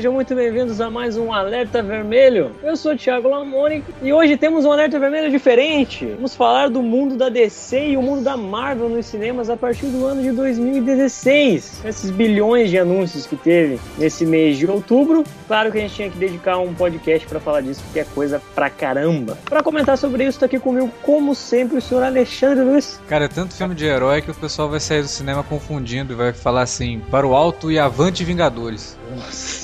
sejam muito bem-vindos a mais um Alerta Vermelho. Eu sou o Thiago Lamoni e hoje temos um Alerta Vermelho diferente. Vamos falar do mundo da DC e o mundo da Marvel nos cinemas a partir do ano de 2016. Esses bilhões de anúncios que teve nesse mês de outubro. Claro que a gente tinha que dedicar um podcast para falar disso, porque é coisa pra caramba. Para comentar sobre isso, tá aqui comigo, como sempre, o senhor Alexandre Luiz. Cara, é tanto filme de herói que o pessoal vai sair do cinema confundindo e vai falar assim, para o alto e avante Vingadores. Nossa.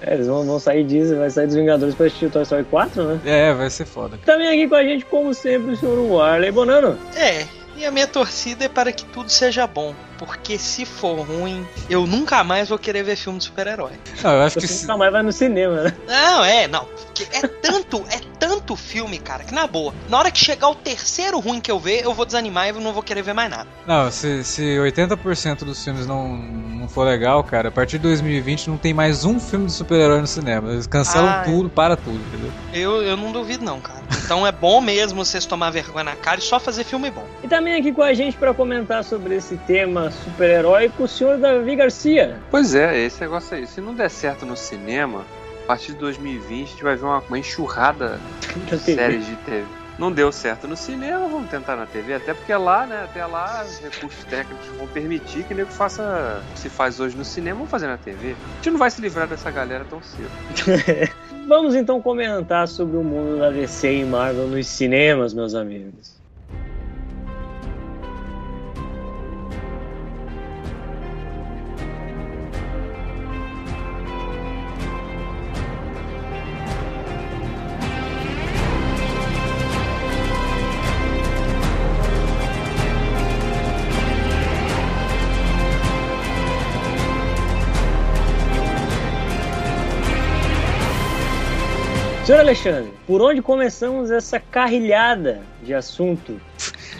É, eles vão, vão sair disso, vai sair dos Vingadores pra assistir o Toy Story 4, né? É, vai ser foda. Também aqui com a gente, como sempre, o senhor Warley Bonano. É, e a minha torcida é para que tudo seja bom. Porque se for ruim, eu nunca mais vou querer ver filme de super-herói. Não, eu acho Você que se- nunca mais vai no cinema, né? Não, é, não. É tanto, é tanto filme, cara, que na boa, na hora que chegar o terceiro ruim que eu ver, eu vou desanimar e eu não vou querer ver mais nada. Não, se, se 80% dos filmes não, não for legal, cara, a partir de 2020 não tem mais um filme de super-herói no cinema. Eles cancelam Ah, é. tudo, para tudo, entendeu? Eu, eu não duvido, não, cara. Então é bom mesmo vocês tomar vergonha na cara e só fazer filme bom. E também aqui com a gente para comentar sobre esse tema super-heróico, o senhor Davi Garcia. Pois é, esse negócio aí. Se não der certo no cinema, a partir de 2020 a gente vai ver uma, uma enxurrada Da de séries de TV. Não deu certo no cinema, vamos tentar na TV. Até porque lá, né? Até lá, os recursos técnicos vão permitir que o nego faça o que se faz hoje no cinema, vamos fazer na TV. A gente não vai se livrar dessa galera tão cedo. Vamos então comentar sobre o mundo da DC e Marvel nos cinemas, meus amigos. Por onde começamos essa carrilhada de assunto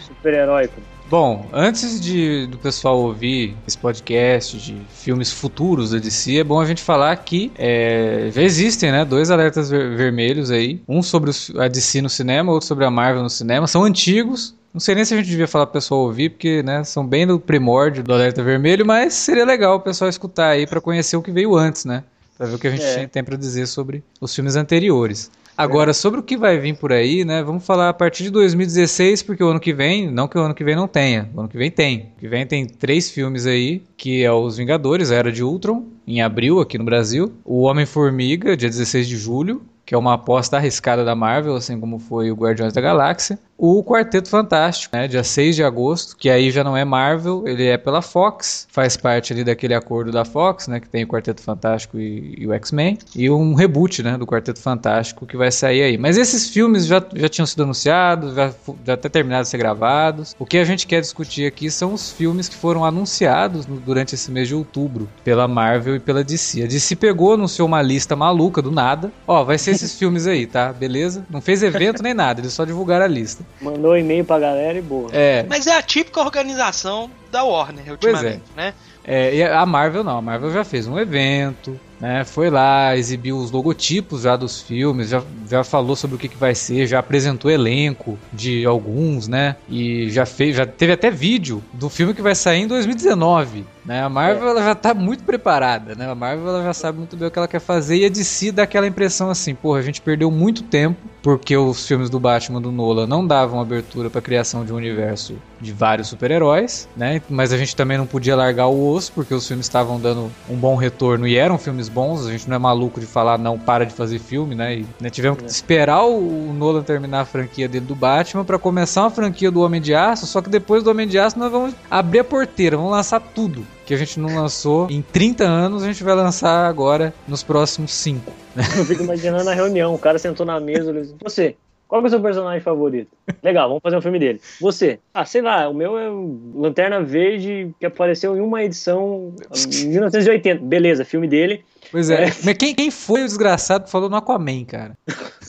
super-heróico? Bom, antes de, do pessoal ouvir esse podcast de filmes futuros da DC, é bom a gente falar que é, já existem né, dois alertas ver- vermelhos aí. Um sobre a DC no cinema, outro sobre a Marvel no cinema. São antigos. Não sei nem se a gente devia falar pro pessoal ouvir, porque né, são bem no primórdio do alerta vermelho, mas seria legal o pessoal escutar aí pra conhecer o que veio antes, né? Pra ver o que a gente É. tem pra dizer sobre os filmes anteriores. Agora, sobre o que vai vir por aí, né? Vamos falar a partir de 2016, porque o ano que vem, não que o ano que vem não tenha, o ano que vem tem. O que vem tem três filmes aí, que é Os Vingadores, a Era de Ultron, em abril aqui no Brasil. O Homem-Formiga, dia 16 de julho, que é uma aposta arriscada da Marvel, assim como foi o Guardiões da Galáxia. O Quarteto Fantástico, né, dia 6 de agosto, que aí já não é Marvel, ele é pela Fox, faz parte ali daquele acordo da Fox, né, que tem o Quarteto Fantástico e, e o X-Men, e um reboot, né, do Quarteto Fantástico que vai sair aí. Mas esses filmes já, já tinham sido anunciados, já, já até terminaram de ser gravados. O que a gente quer discutir aqui são os filmes que foram anunciados no- durante esse mês de outubro pela Marvel e pela DC. A DC pegou, anunciou uma lista maluca do nada. Ó, vai ser esses filmes aí, tá? Beleza? Não fez evento nem nada, eles só divulgaram a lista. Mandou um e-mail pra galera e boa. É, Mas é a típica organização da Warner, ultimamente, né? É, e a Marvel não, a Marvel já fez um evento, né? Foi lá, exibiu os logotipos já dos filmes, já, já falou sobre o que, que vai ser, já apresentou elenco de alguns, né? E já fez, já teve até vídeo do filme que vai sair em 2019, né? A Marvel ela já tá muito preparada, né? A Marvel ela já sabe muito bem o que ela quer fazer e a DC dá aquela impressão assim, porra, a gente perdeu muito tempo porque os filmes do Batman do Nolan não davam abertura para criação de um universo de vários super-heróis, né? Mas a gente também não podia largar o osso porque os filmes estavam dando um bom retorno e eram filmes bons. A gente não é maluco de falar não para de fazer filme, né? E né, tivemos que esperar o o Nolan terminar a franquia dele do Batman para começar uma franquia do Homem de Aço. Só que depois do Homem de Aço nós vamos abrir a porteira, vamos lançar tudo que a gente não lançou em 30 anos, a gente vai lançar agora nos próximos 5. Eu fico imaginando a reunião, o cara sentou na mesa e disse, você, qual que é o seu personagem favorito? Legal, vamos fazer um filme dele. Você, ah, sei lá, o meu é o Lanterna Verde, que apareceu em uma edição em 1980. Beleza, filme dele. Pois é. É. Mas quem, quem foi o desgraçado que falou no Aquaman, cara?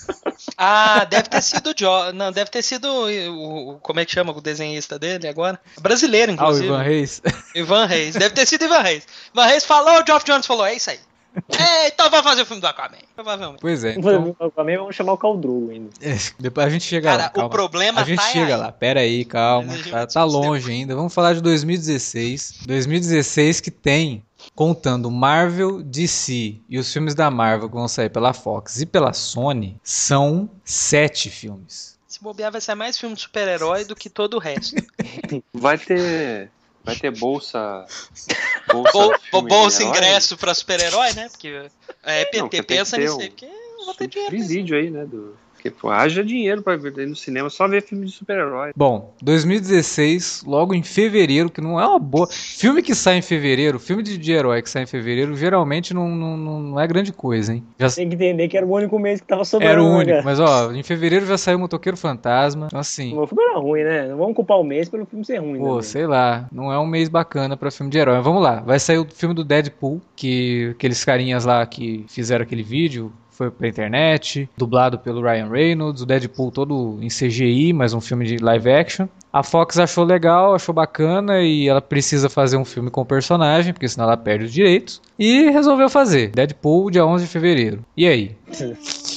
Ah, deve ter sido o Jo- Não, deve ter sido o, o- Como é que chama o desenhista dele agora? Brasileiro, Ah, o inclusive. Ivan Reis. Ivan Reis. Deve ter sido Ivan Reis. Ivan Reis falou, o Geoff Jones falou, é isso aí. É, então vamos fazer o filme do Aquaman. Provavelmente. Pois é. Vamos fazer Então, Aquaman, vamos chamar o Caldrogo ainda. é, depois a gente chega Cara, lá. o Calma. problema A gente tá chega aí. lá, pera aí, calma. Tá, vai tá longe ainda. Vamos falar de 2016. 2016 que tem contando Marvel, DC e os filmes da Marvel que vão sair pela Fox e pela Sony, são sete filmes. Se bobear, vai ser mais filme de super-herói do que todo o resto. Vai ter. Vai ter bolsa. Bolsa, Bol, filme bolsa ingresso pra super-herói, né? Porque é, Não, PT pensa nisso aí, porque eu vou ter dinheiro. Vídeo aí, né? Do... Porque, pô, haja dinheiro pra ver ir no cinema, só ver filme de super-herói. Bom, 2016, logo em fevereiro, que não é uma boa. Filme que sai em fevereiro, filme de, de herói que sai em fevereiro, geralmente não, não, não não é grande coisa, hein? Já Tem que entender que era o único mês que tava sobrando. era o né, único, mas ó, em fevereiro já saiu Motoqueiro Fantasma. Então, assim, O filme era ruim, né? Não vamos culpar o mês pelo filme ser ruim. Pô, né? sei lá, não é um mês bacana pra filme de herói. Mas vamos lá, vai sair o filme do Deadpool, que aqueles carinhas lá que fizeram aquele vídeo, foi pra internet, dublado pelo Ryan Reynolds, o Deadpool todo em CGI, mas um filme de live action. A Fox achou legal, achou bacana e ela precisa fazer um filme com o personagem, porque senão ela perde os direitos. E resolveu fazer. Deadpool, dia 11 de fevereiro. E aí?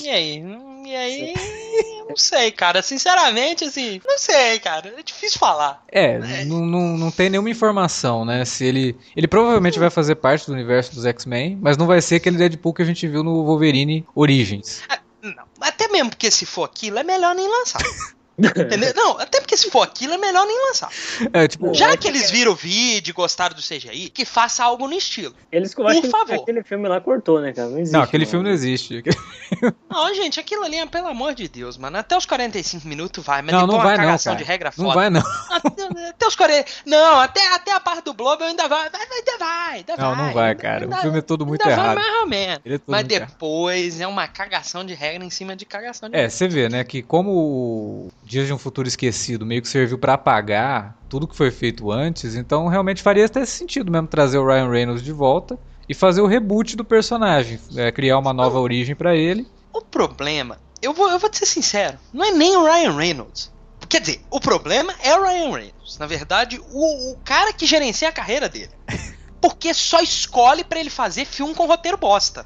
E aí? E aí? Não sei, cara. Sinceramente, assim, não sei, cara. É difícil falar. É, não, não, não tem nenhuma informação, né? Se ele. Ele provavelmente vai fazer parte do universo dos X-Men, mas não vai ser aquele Deadpool que a gente viu no Wolverine Origins. Não, até mesmo porque se for aquilo, é melhor nem lançar. Entendeu? Não, até porque se for aquilo, é melhor nem lançar. É, tipo, Já é que eles viram o vídeo e gostaram do CGI, que faça algo no estilo. Eles Por que favor. aquele filme lá cortou, né, cara? Não existe. não, aquele mano. filme não existe. Não, gente, aquilo ali, é, pelo amor de Deus, mano. Até os 45 minutos vai, mas Não, depois não uma vai não, cagação cara. de regra Não foda. vai não. Até, até os 40. Não, até, até a parte do Blob ainda vai. vai, vai ainda vai, ainda Não, vai. não vai, ainda- cara. O ainda- filme é todo muito ainda vai errado. mais ou menos. Ele é Mas muito errado. depois é uma cagação de regra em cima de cagação de É, regra. você vê, né, que como o Dias de um Futuro Esquecido meio que serviu pra apagar tudo que foi feito antes, então realmente faria até sentido mesmo trazer o Ryan Reynolds de volta e fazer o reboot do personagem, é, criar uma nova origem pra ele. O problema, eu vou, eu vou te ser sincero, não é nem o Ryan Reynolds. Quer dizer, o problema é o Ryan Reynolds. Na verdade, o, o cara que gerencia a carreira dele. Porque só escolhe pra ele fazer filme com roteiro bosta.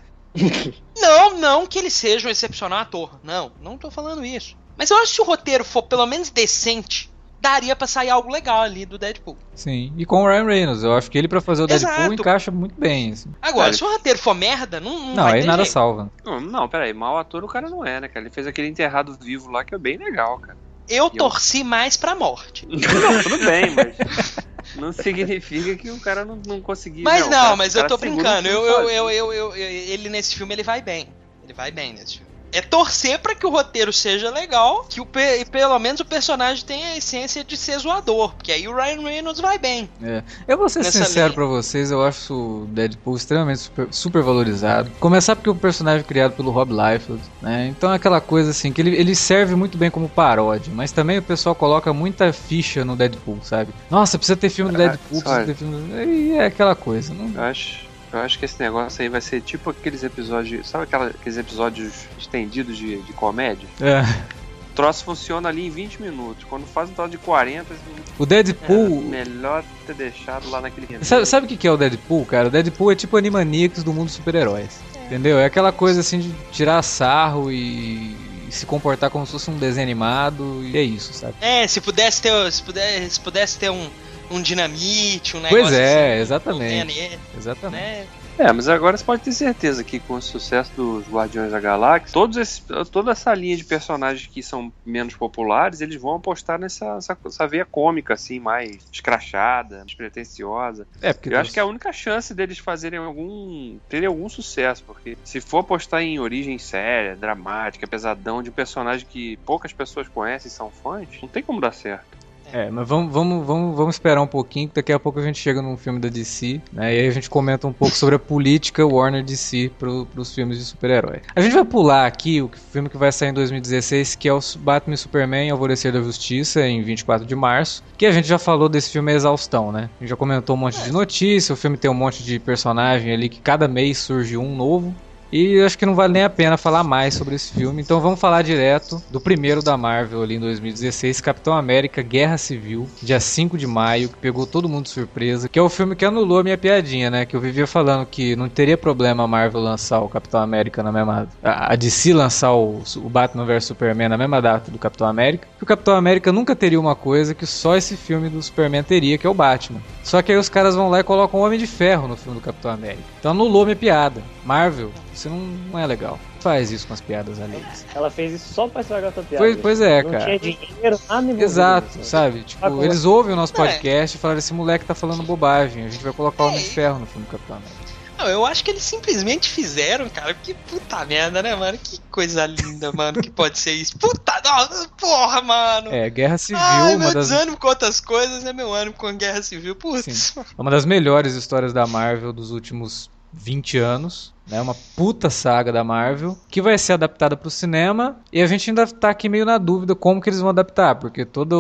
não, não que ele seja um excepcional ator. Não, não tô falando isso. Mas eu acho que se o roteiro for pelo menos decente, daria pra sair algo legal ali do Deadpool. Sim, e com o Ryan Reynolds, eu acho que ele pra fazer o Deadpool Exato. encaixa muito bem. assim. Agora, Cara, se o roteiro for merda, não, não, Não, vai aí ter nada jeito. salva. Não, não, peraí, mau ator o cara não é, né, cara? Ele fez aquele enterrado vivo lá que é bem legal, cara. Eu E eu- torci mais pra morte. Não, tudo bem, mas. Não significa que o cara não, não conseguiu. Mas não, cara- mas eu tô brincando. Eu, eu, eu, eu, eu- eu- ele nesse filme ele vai bem. Ele vai bem nesse filme. É torcer pra que o roteiro seja legal, que o pe- e pelo menos o personagem tenha a essência de ser zoador, porque aí o Ryan Reynolds vai bem. Eu vou ser sincero pra vocês, eu acho o Deadpool extremamente super, super valorizado. Começar porque o personagem criado pelo Rob Liefeld, né? Então é aquela coisa assim, que ele, ele serve muito bem como paródia, mas também o pessoal coloca muita ficha no Deadpool, sabe? Nossa, precisa ter filme do Ah, Deadpool, precisa ter filme do... E é aquela coisa, não... Eu acho, eu acho que esse negócio aí vai ser tipo aqueles episódios. Sabe aquela- aqueles episódios estendidos de, de comédia? É. O troço funciona ali em 20 minutos. Quando faz um troço de 40, O Deadpool... melhor ter deixado lá naquele. Sabe, sabe o que que é o Deadpool, cara? O Deadpool é tipo Animaniacs do mundo dos super-heróis. Entendeu? É aquela coisa assim de tirar sarro e, e se comportar como se fosse um desenho animado. E é isso, sabe? É, se pudesse ter, se pudesse, se pudesse ter um, um dinamite, um negócio Pois é, assim, exatamente. nele, Exatamente. né? É, mas agora você pode ter certeza que com o sucesso dos Guardiões da Galáxia, todos esses, toda essa linha de personagens que são menos populares, eles vão apostar nessa essa, essa veia cômica, assim, mais escrachada, despretensiosa. É, porque Eu acho que é a única chance deles fazerem algum. terem algum sucesso, porque se for apostar em origem séria, dramática, pesadão, de um personagem que poucas pessoas conhecem e são fãs, não tem como dar certo. É, mas vamos, vamos, vamos, vamos esperar um pouquinho, que daqui a pouco a gente chega num filme da DC, né? E aí a gente comenta um pouco sobre a política Warner DC pro, pros filmes de super-herói. A gente vai pular aqui o filme que vai sair em 2016, que é o Batman e Superman Alvorecer da Justiça, em 24 de março. Que a gente já falou desse filme a exaustão, né? A gente já comentou um monte de notícia, o filme tem um monte de personagem ali que cada mês surge um novo. E acho que não vale nem a pena falar mais sobre esse filme. Então vamos falar direto do primeiro da Marvel ali em 2016, Capitão América Guerra Civil, dia 5 de maio, que pegou todo mundo de surpresa. Que é o filme que anulou a minha piadinha, né? Que eu vivia falando que não teria problema a Marvel lançar o Capitão América na mesma. A DC lançar o, o Batman vs Superman na mesma data do Capitão América. Que o Capitão América nunca teria uma coisa que só esse filme do Superman teria, que é o Batman. Só que aí os caras vão lá e colocam o Homem de Ferro no filme do Capitão América. Então anulou minha piada. Marvel, isso não, não é legal. Faz isso com as piadas alheias. Ela fez isso só pra estragar a tua piada. Pois, pois é, não cara. tinha dinheiro, nada Exato, nisso. sabe? Tipo, Agora- eles ouvem o nosso É. podcast e falaram: esse moleque tá falando bobagem, a gente vai colocar o Homem de Ferro no filme do Capitão América. Não, eu acho que eles simplesmente fizeram, cara. Que puta merda, né, mano? Que coisa linda, mano, que pode ser isso. Puta, não, porra, mano. É, Guerra Civil, Ai, uma meu das, desânimo com outras coisas é meu ânimo com guerra civil. Putz. Sim. uma das melhores histórias da Marvel dos últimos 20 anos. Né, uma puta saga da Marvel que vai ser adaptada para o cinema e a gente ainda tá aqui meio na dúvida como que eles vão adaptar, porque toda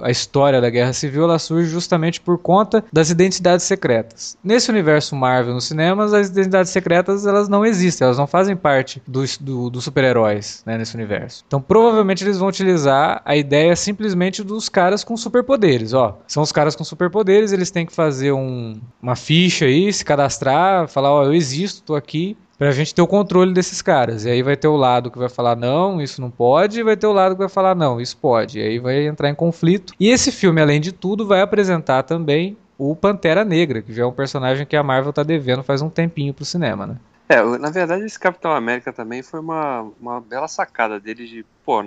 a história da Guerra Civil ela surge justamente por conta das identidades secretas. Nesse universo Marvel nos cinemas, as identidades secretas elas não existem, elas não fazem parte dos do, dos super-heróis né, nesse universo. Então provavelmente eles vão utilizar a ideia simplesmente dos caras com superpoderes. Ó, são os caras com superpoderes, eles têm que fazer um- uma ficha aí, se cadastrar, falar, ó, eu existo, tô aqui. Pra gente ter o controle desses caras. E aí vai ter o lado que vai falar não, isso não pode, e vai ter o lado que vai falar não, isso pode. E aí vai entrar em conflito. E esse filme, além de tudo, vai apresentar também o Pantera Negra, que já é um personagem que a Marvel tá devendo faz um tempinho pro cinema, né? É, na verdade, esse Capitão América também foi uma, uma bela sacada deles de, pô,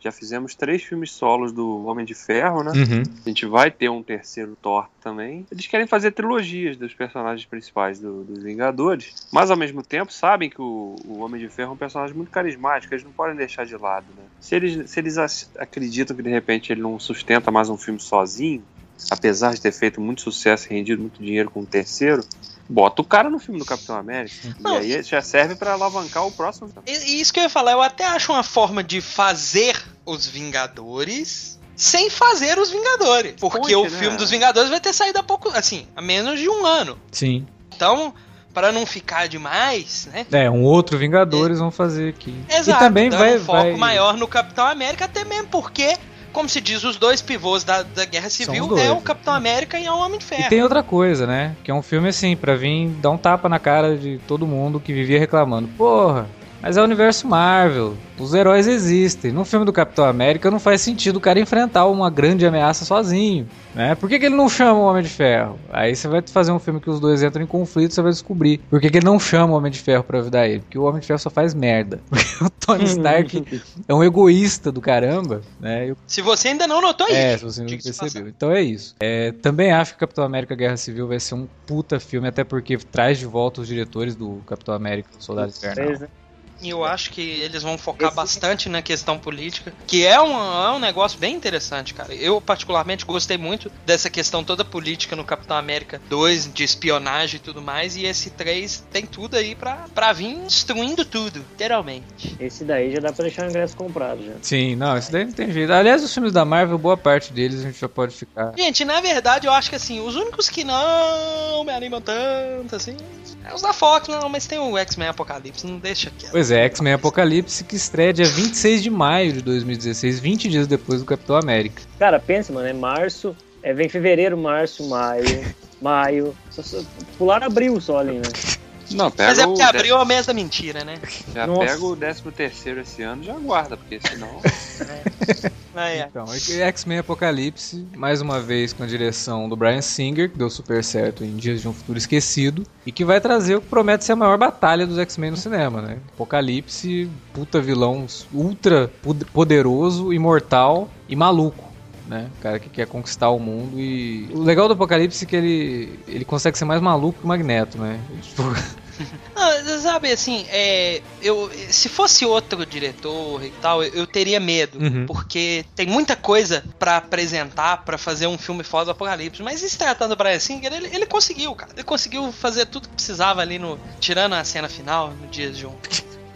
já fizemos três filmes solos do Homem de Ferro, né? Uhum. A gente vai ter um terceiro Thor também. Eles querem fazer trilogias dos personagens principais do- dos Vingadores, mas ao mesmo tempo sabem que o, o Homem de Ferro é um personagem muito carismático, eles não podem deixar de lado, né? Se eles, se eles ac- acreditam que de repente ele não sustenta mais um filme sozinho, apesar de ter feito muito sucesso e rendido muito dinheiro com o terceiro, bota o cara no filme do Capitão América. Não. E aí já serve pra alavancar o próximo. E, isso que eu ia falar, eu até acho uma forma de fazer os Vingadores sem fazer os Vingadores. Porque Ponte, o né? filme dos Vingadores vai ter saído há pouco, assim, há menos de um ano. Sim. Então, para não ficar demais, né? É, um outro Vingadores vão fazer aqui. Exato, e também dando vai, um foco vai... maior no Capitão América, até mesmo porque, como se diz, os dois pivôs da, da Guerra Civil dois, é o? Capitão América e é o Homem de Ferro. E tem outra coisa, né? Que é um filme assim, pra vir dar um tapa na cara de todo mundo que vivia reclamando. Porra, mas é o universo Marvel. Os heróis existem. No filme do Capitão América não faz sentido o cara enfrentar uma grande ameaça sozinho. Né? Por que, que ele não chama o Homem de Ferro? Aí você vai fazer um filme que os dois entram em conflito, você vai descobrir por que, que ele não chama o Homem de Ferro pra ajudar ele. Porque o Homem de Ferro só faz merda. Porque o Tony Stark é um egoísta do caramba, né? E o Se você ainda não notou é, isso. se você não percebeu. Então é isso. É, também acho que Capitão América Guerra Civil vai ser um puta filme, até porque traz de volta os diretores do Capitão América Soldado Invernal. E eu acho que eles vão focar Esse- bastante na questão política, que é um, é um negócio bem interessante, cara. Eu, particularmente, gostei muito dessa questão toda política no Capitão América 2, de espionagem e tudo mais, e esse 3 tem tudo aí pra, pra vir destruindo tudo, literalmente. Esse daí já dá pra deixar o ingresso comprado já. Sim, não, isso daí não tem jeito. Aliás, os filmes da Marvel, boa parte deles a gente já pode ficar. Gente, na verdade, eu acho que assim, os únicos que não me animam tanto, assim, é os da Fox, não, mas tem o X-Men Apocalipse, não deixa quieto. Pois é, X-Men Apocalipse que estreia dia 26 de maio de 2016, 20 dias depois do Capitão América. Cara, pensa, mano, é março, é, vem fevereiro, março, maio, maio. Só, só, pular abril só ali, né? Não, pega Mas é porque abriu o mês da mentira, né? Já Nossa. pega o 13 terceiro esse ano e já aguarda, porque senão. É, é. Então, X-Men Apocalipse, mais uma vez com a direção do Brian Singer, que deu super certo em Dias de um Futuro Esquecido, e que vai trazer o que promete ser a maior batalha dos X-Men no cinema, né? Apocalipse, puta vilão ultra pod- poderoso, imortal e maluco. Né? O cara que quer conquistar o mundo e. O legal do Apocalipse é que ele, ele consegue ser mais maluco que o Magneto, né? Tipo, Ah, sabe, assim, é, eu, se fosse outro diretor e tal, eu, eu teria medo, Uhum. porque tem muita coisa pra apresentar, pra fazer um filme foda do Apocalipse, mas se tratando do Brian Singer, ele, ele conseguiu, cara, ele conseguiu fazer tudo que precisava ali no, tirando a cena final, no Dias de um,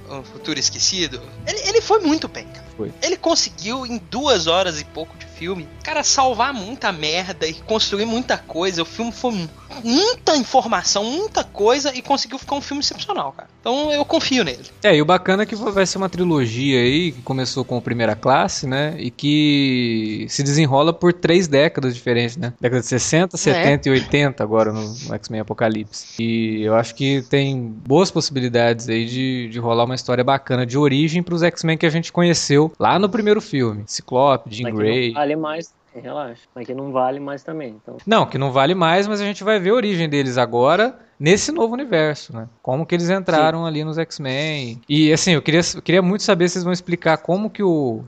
um Futuro Esquecido, ele, ele foi muito bem, cara. Foi. Ele conseguiu, em duas horas e pouco de filme, cara, salvar muita merda e construir muita coisa. O filme foi muita informação, muita coisa e conseguiu ficar um filme excepcional, cara. Então eu confio nele. É, e o bacana é que vai ser uma trilogia aí que começou com a primeira classe, né? E que se desenrola por três décadas diferentes, né? Década de 60, 70 e 80 agora no, no X-Men Apocalipse. E eu acho que tem boas possibilidades aí de, de rolar uma história bacana de origem pros X-Men que a gente conheceu lá no primeiro filme. Ciclope, Jean Grey. não vale mais, relaxa. Mas que não vale mais também. Então, Não, que não vale mais, mas a gente vai ver a origem deles agora nesse novo universo, né? Como que eles entraram ali nos X-Men. E assim, eu queria, eu queria muito saber se vocês vão explicar como que o.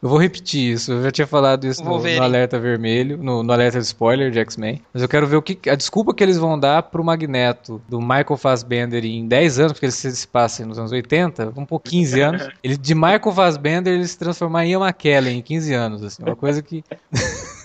Eu vou repetir isso, eu já tinha falado isso no, no alerta vermelho, no, no alerta de spoiler de X-Men. Mas eu quero ver o que. A desculpa que eles vão dar pro Magneto do Michael Fassbender em 10 anos, porque ele se, se passa nos anos 80, um pouco 15 anos. Ele, de Michael Fassbender ele se transformar em Ian McKellen em 15 anos, assim. Uma coisa que.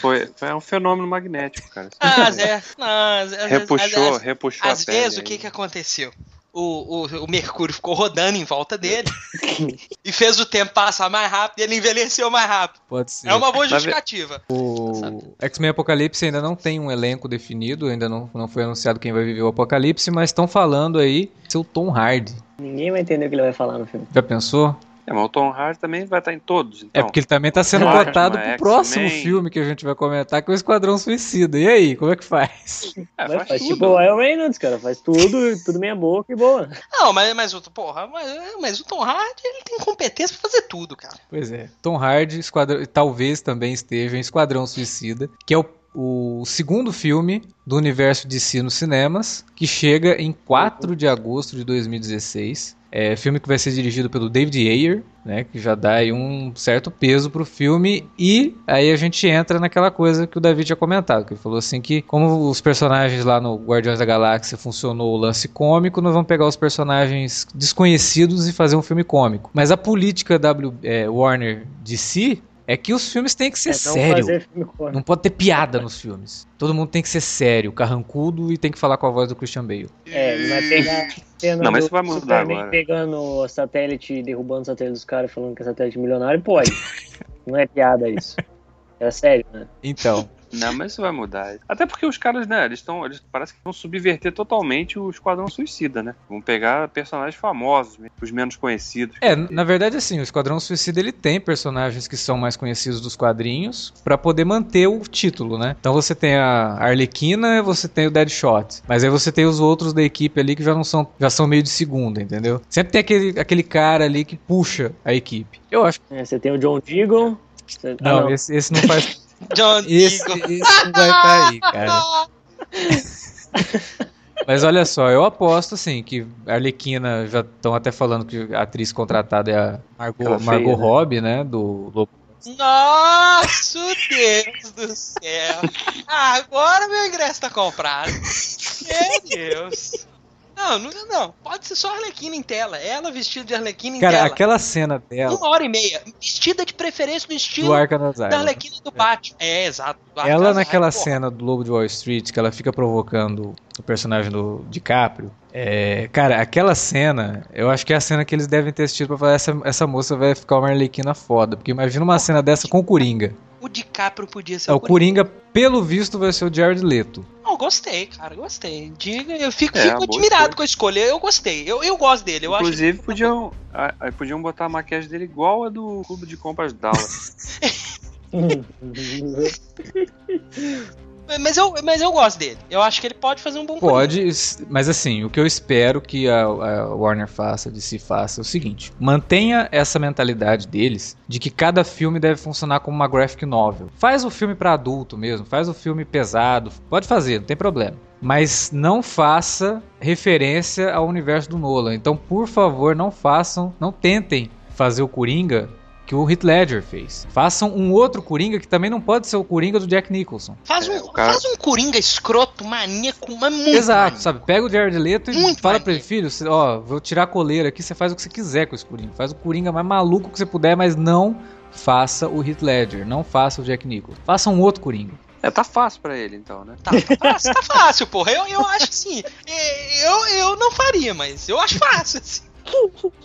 Foi, foi um fenômeno magnético, cara. Ah, Zé. Não, às- às- Repuxou, às- repuxou Às a pele vezes, o que que aconteceu? O, o, o Mercúrio ficou rodando em volta dele e fez o tempo passar mais rápido e ele envelheceu mais rápido. Pode ser. É uma boa ve- justificativa. O X-Men Apocalipse ainda não tem um elenco definido, ainda não, não foi anunciado quem vai viver o Apocalipse, mas estão falando aí seu Tom Hardy. ninguém vai entender o que ele vai falar no filme. Já pensou? É, mas o Tom Hardy também vai estar em todos, então. é porque ele também tá sendo Batman, cotado pro X-Men. próximo filme que a gente vai comentar, que é o Esquadrão Suicida. E aí, como é que faz? É, faz faz tudo. tipo o Ryan Reynolds, cara. Faz tudo, tudo meia boca e boa. Não, mas, mas, o- porra, mas, mas o Tom Hardy ele tem competência pra fazer tudo, cara. Pois é. Tom Hardy, Esquadrão, talvez também esteja em Esquadrão Suicida, que é o, o segundo filme do universo DC nos cinemas, que chega em 4 de agosto de 2016. É filme que vai ser dirigido pelo David Ayer, né, que já dá aí um certo peso pro filme e aí a gente entra naquela coisa que o David tinha comentado, que ele falou assim que como os personagens lá no Guardiões da Galáxia funcionou o lance cômico, nós vamos pegar os personagens desconhecidos e fazer um filme cômico. Mas a política W é, Warner DC é que os filmes têm que ser É, não sério. filme. Não pode ter piada nos filmes. Todo mundo tem que ser sério, carrancudo e tem que falar com a voz do Christian Bale. É, ele vai pegar cena Não, mas isso vai mudar Superman agora. pegando o satélite, derrubando o satélite dos caras, falando que é satélite milionário, pode. Não é piada isso. É sério, né? Então, Não, mas isso vai mudar. Até porque os caras, né, eles estão. Eles parece que vão subverter totalmente o Esquadrão Suicida, né? Vão pegar personagens famosos, os menos conhecidos. é, na verdade assim, o Esquadrão Suicida ele tem personagens que são mais conhecidos dos quadrinhos pra poder manter o título, né? Então você tem a Arlequina, você tem o Deadshot, mas aí você tem os outros da equipe ali que já não são, já são meio de segunda, entendeu? Sempre tem aquele, aquele cara ali que puxa a equipe. Eu acho que É, você tem o John Deagle. você- ah, não, Esse, esse não faz John esse, Deagle. esse não vai estar aí, cara. Mas olha só, eu aposto assim que a Arlequina já estão até falando que a atriz contratada é a Margot, feia, Margot né? Robbie, né? Do Lobo. Nossa, Deus do céu. Agora meu ingresso tá comprado. Meu Deus. Não, não, não. Pode ser só a Arlequina em tela. Ela vestida de Arlequina em Cara, tela. aquela cena dela Uma hora e meia. Vestida de preferência no estilo do Arkham da Asylum. Arlequina do Batman. É, exato. do Ela naquela porra. cena do Lobo de Wall Street, que ela fica provocando o personagem do DiCaprio. É, cara, aquela cena, eu acho que é a cena que eles devem ter assistido pra falar essa, essa moça vai ficar uma Arlequina foda. Porque imagina uma cena dessa com o Coringa. O DiCaprio podia ser É, o Coringa, pelo visto, vai ser o Jared Leto. Não, gostei, cara, gostei. Diga, eu fico, É, fico admirado com a escolha. Eu gostei. Eu, eu gosto dele. Eu Inclusive, acho podiam, a- a- podiam botar a maquiagem dele igual a do Clube de Compras Dallas. Mas eu, mas eu gosto dele. Eu acho que ele pode fazer um bom Coringa. Pode, mas assim, o que eu espero que a, a Warner faça, de se faça, é o seguinte: mantenha essa mentalidade deles de que cada filme deve funcionar como uma graphic novel. Faz o filme pra adulto mesmo, faz o filme pesado, pode fazer, não tem problema. Mas não faça referência ao universo do Nolan. Então, por favor, não façam, não tentem fazer o Coringa que o Heath Ledger fez. Façam um outro Coringa que também não pode ser o Coringa do Jack Nicholson. Faz, É, um, o cara- faz um Coringa escroto, maníaco, mas muito Exato, maníaco. sabe? Pega o Jared Leto e Muito fala pra ele, filho, você- ó, vou tirar a coleira aqui, você faz o que você quiser com esse Coringa. Faz o Coringa mais maluco que você puder, mas não faça o Heath Ledger, não faça o Jack Nicholson. Faça um outro Coringa. É, tá fácil pra ele, então, né? Tá, tá fácil, tá fácil, porra. Eu, eu acho assim. é, Eu, eu não faria, mas eu acho fácil. assim.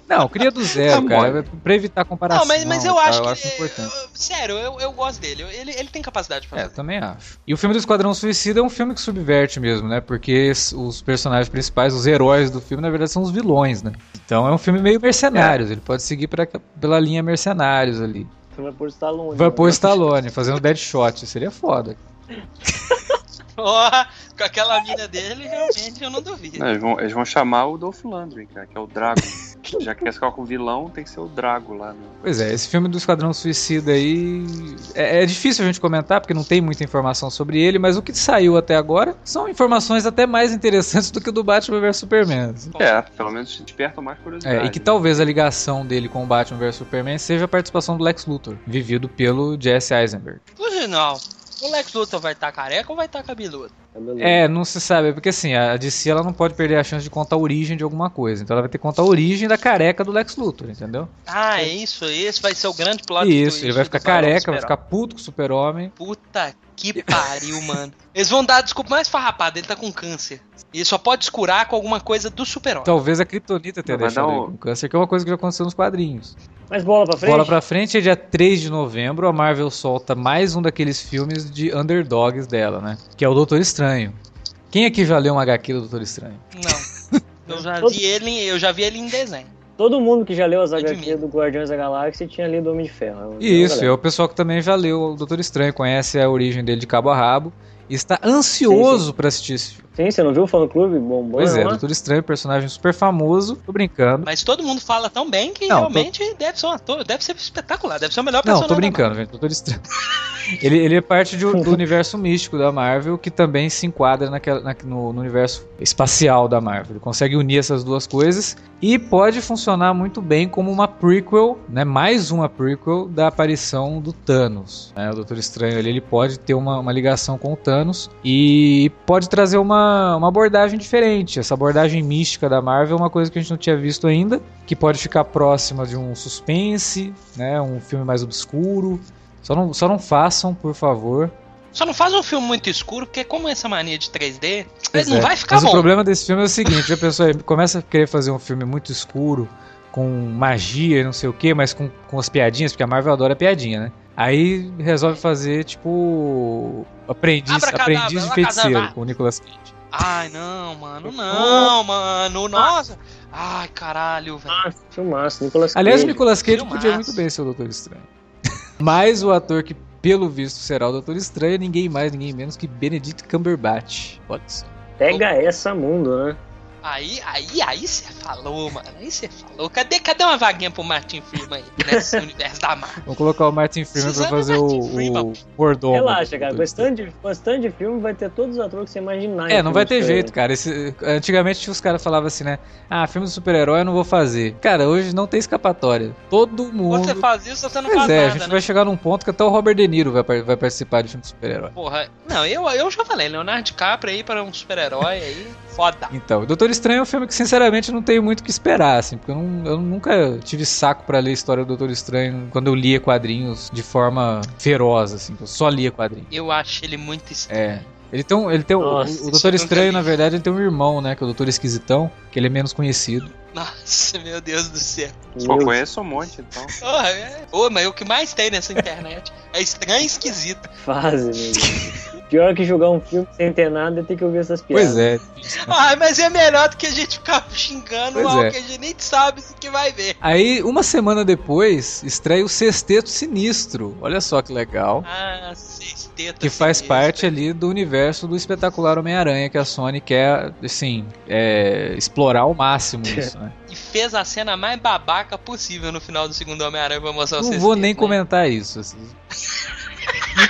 Não, cria do zero, cara. Pra evitar comparação. Não, mas, mas eu tá? acho que. acho importante. eu- sério, eu, eu gosto dele. Ele, ele tem capacidade pra É, eu fazer. também acho. E o filme do Esquadrão Suicida é um filme que subverte mesmo, né? Porque os personagens principais, os heróis do filme, na verdade, são os vilões, né? Então é um filme meio mercenários. Ele pode seguir pra, pela linha mercenários ali. Você vai pôr Stallone. Vai né? pôr Stallone fazendo Deadshot. Seria foda. Ó, com aquela mina dele, realmente eu não duvido. Não, eles, vão, eles vão chamar o Dolph Lundgren, cara, que é o Drago. Já que quer ficar com o vilão, tem que ser o Drago lá. Né? Pois é, esse filme do Esquadrão Suicida aí. É, é difícil a gente comentar, porque não tem muita informação sobre ele, mas o que saiu até agora são informações até mais interessantes do que o do Batman vs Superman. assim. É, pelo menos despertam mais curiosidade. É, e que né? talvez a ligação dele com o Batman vs Superman seja a participação do Lex Luthor, vivido pelo Jesse Eisenberg. Por não. O Lex Luthor vai estar careca ou vai estar cabeludo? Cabeludo. É, não se sabe, porque assim, a DC ela não pode perder a chance de contar a origem de alguma coisa. Então ela vai ter que contar a origem da careca do Lex Luthor, entendeu? Ah, é isso. Esse vai ser o grande plot Isso, ele vai ficar careca, vai ficar puto com o super-homem. Puta que pariu, mano. Eles vão dar a desculpa mais farrapada, ele tá com câncer. E ele só pode se curar com alguma coisa do super-homem. Talvez a Kryptonita tenha Não, deixado ele um- com câncer, que é uma coisa que já aconteceu nos quadrinhos. Mas bola pra frente? Bola pra frente é dia 3 de novembro, a Marvel solta mais um daqueles filmes de underdogs dela, né? Que é o Doutor Estranho. Quem aqui já leu um HQ do Doutor Estranho? Não. Eu já vi ele, eu já vi ele em desenho. Todo mundo que já leu as HQ do Guardiões da Galáxia tinha lido Homem de Ferro. Isso, é galera. o pessoal que também já leu o Doutor Estranho, conhece a origem dele de cabo a rabo e está ansioso pra assistir esse filme. Sim, você não viu o fã clube Pois é, lá? Doutor Estranho, personagem super famoso, tô brincando. Mas todo mundo fala tão bem que Não, tô- realmente deve ser um ator, deve ser espetacular, deve ser o melhor Não, personagem. tô da brincando, gente. Doutor Estranho. ele, ele é parte de- do universo místico da Marvel, que também se enquadra naquela, na- no, no universo espacial da Marvel. Ele consegue unir essas duas coisas e pode funcionar muito bem como uma prequel, né? Mais uma prequel da aparição do Thanos. né? O Doutor Estranho ali, ele pode ter uma, uma ligação com o Thanos e pode trazer uma, uma abordagem diferente. Essa abordagem mística da Marvel é uma coisa que a gente não tinha visto ainda, que pode ficar próxima de um suspense, né? Um filme mais obscuro. Só não, só não façam, por favor. Só não faz um filme muito escuro, porque como essa mania de 3D, Pois não é. vai ficar Mas bom. o problema desse filme é o seguinte: já pensou aí, começa a querer fazer um filme muito escuro, com magia e não sei o que, mas com, com as piadinhas, porque a Marvel adora piadinha, né? Aí resolve fazer, tipo. Aprendiz, aprendiz de feiticeiro com o Nicolas Cage. Ai, não, mano, não, mano, nossa. Ai, caralho, velho. Ah, filmaço, Nicolas Cage. Aliás, o Nicolas Cage Filmaço. podia muito bem ser o Doutor Estranho. Mas o ator que, pelo visto, será o Doutor Estranho é ninguém mais, ninguém menos que Benedict Cumberbatch. Pode ser. Pega essa mundo, né? Aí, aí, aí você falou, mano. Aí você falou. Cadê, cadê uma vaguinha pro Martin Freeman aí, nesse universo da Marvel? Vamos colocar o Martin Freeman pra Precisamos fazer do o, Freeman. o. Relaxa, do cara. Tanto de- de filme vai ter todos os atores que você imaginar. É, não vai ter jeito, cara. Esse- antigamente os caras falavam assim, né? Ah, filme de super-herói eu não vou fazer. Cara, hoje não tem escapatória. Todo mundo. Você faz isso, você não Pois faz é, a nada, gente né? vai chegar num ponto que até o Robert De Niro vai, vai participar de filme de super-herói. Porra, não, eu, eu já falei, Leonardo DiCaprio aí para um super-herói aí, foda. Então, Doutor Estranho é um filme que, sinceramente, não tenho muito o que esperar, assim, porque eu, não- eu nunca tive saco pra ler a história do Doutor Estranho quando eu lia quadrinhos de forma feroz, assim, eu só lia quadrinhos. Eu acho ele muito estranho. É. Ele tem um. Ele tem Nossa, o, Doutor Estranho, na verdade, ele tem um irmão, né? Que é o Doutor Esquisitão, que ele é menos conhecido. Nossa, meu Deus do céu. Meu conheço um monte, então. Porra, é... Ô, mas o que mais tem nessa internet é estranho e esquisito. Fase, meu. Pior que jogar um filme sem ter nada é ter que ouvir essas piadas. Pois é. Ah, mas é melhor do que a gente ficar xingando Pois algo é. que a gente nem sabe o que vai ver. Aí, uma semana depois, estreia o Sexteto Sinistro. Olha só que legal. Ah, sexteta. Que faz sinistra. parte ali do universo do espetacular Homem-Aranha, que a Sony quer, assim, é, explorar ao máximo isso, né? E fez a cena mais babaca possível no final do segundo Homem-Aranha pra mostrar o Não sexteto. vou nem né? comentar isso. assim.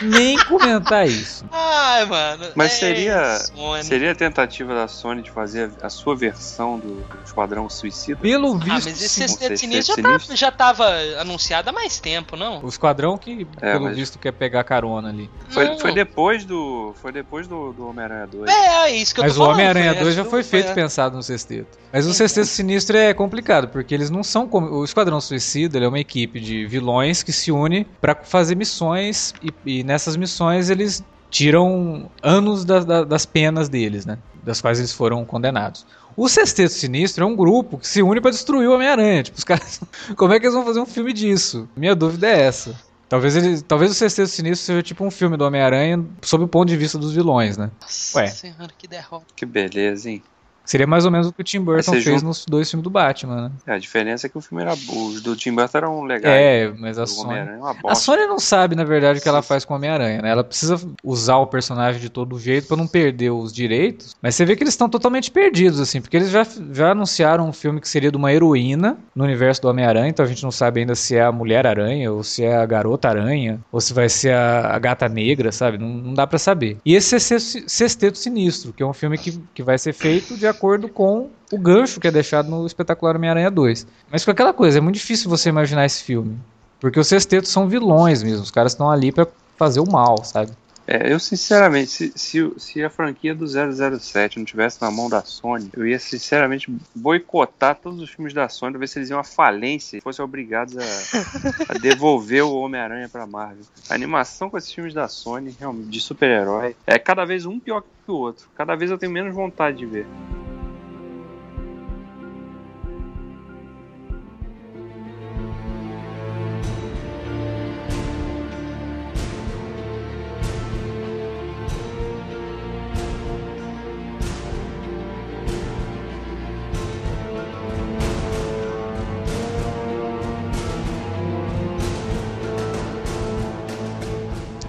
nem comentar isso. Ai, mano. Mas é seria- Sony. Seria a tentativa da Sony de fazer a sua versão do, do Esquadrão Suicida? Pelo Ah, visto, mas esse sim. sexteto Sexteto sinistro já, Sinistro. tá- já tava anunciado há mais tempo, não? o esquadrão que, É, pelo mas- visto, quer pegar carona ali. Foi, foi depois do. Foi depois do, do Homem-Aranha 2. É, é isso que eu Mas tô o falando. Homem-Aranha foi 2 já foi feito é. pensado no sexteto. Mas o sexteto sinistro é complicado, porque eles não são como. O Esquadrão Suicida ele é uma equipe de vilões que se une pra fazer missões, e, e nessas missões eles tiram anos da- da- das penas deles, né? das quais eles foram condenados. O Sexteto Sinistro é um grupo que se une para destruir o Homem-Aranha. Tipo, os caras. Como é que eles vão fazer um filme disso? Minha dúvida é essa. Talvez, ele, talvez o Sexteto Sinistro seja tipo um filme do Homem-Aranha sob o ponto de vista dos vilões, né? Nossa Ué. senhora, que derrota. Que beleza, hein? Seria mais ou menos o que o Tim Burton fez junta- nos dois filmes do Batman, né? É, a diferença é que o filme era. Os do Tim Burton eram legais. É, mas a Sony. É A. Sony não sabe, na verdade, o que ela faz com o Homem-Aranha, né? Ela precisa usar o personagem de todo jeito pra não perder os direitos. Mas você vê que eles estão totalmente perdidos, assim, porque eles já, já anunciaram um filme que seria de uma heroína no universo do Homem-Aranha, então a gente não sabe ainda se é a Mulher-Aranha, ou se é a Garota-Aranha, ou se vai ser a, a Gata Negra, sabe? Não, não dá pra saber. E esse é Sexteto Sinistro, que é um filme que, que vai ser feito de acordo com o gancho que é deixado no espetacular Homem-Aranha 2. Mas com aquela coisa, é muito difícil você imaginar esse filme. Porque os sextetos são vilões mesmo, os caras estão ali pra fazer o mal, sabe? É, eu sinceramente, se, se, se a franquia do 007 não tivesse na mão da Sony, eu ia sinceramente boicotar todos os filmes da Sony pra ver se eles iam à falência e fossem obrigados a, a devolver o Homem-Aranha pra Marvel. A animação com esses filmes da Sony, realmente, de super-herói, é cada vez um pior que o outro. Cada vez eu tenho menos vontade de ver.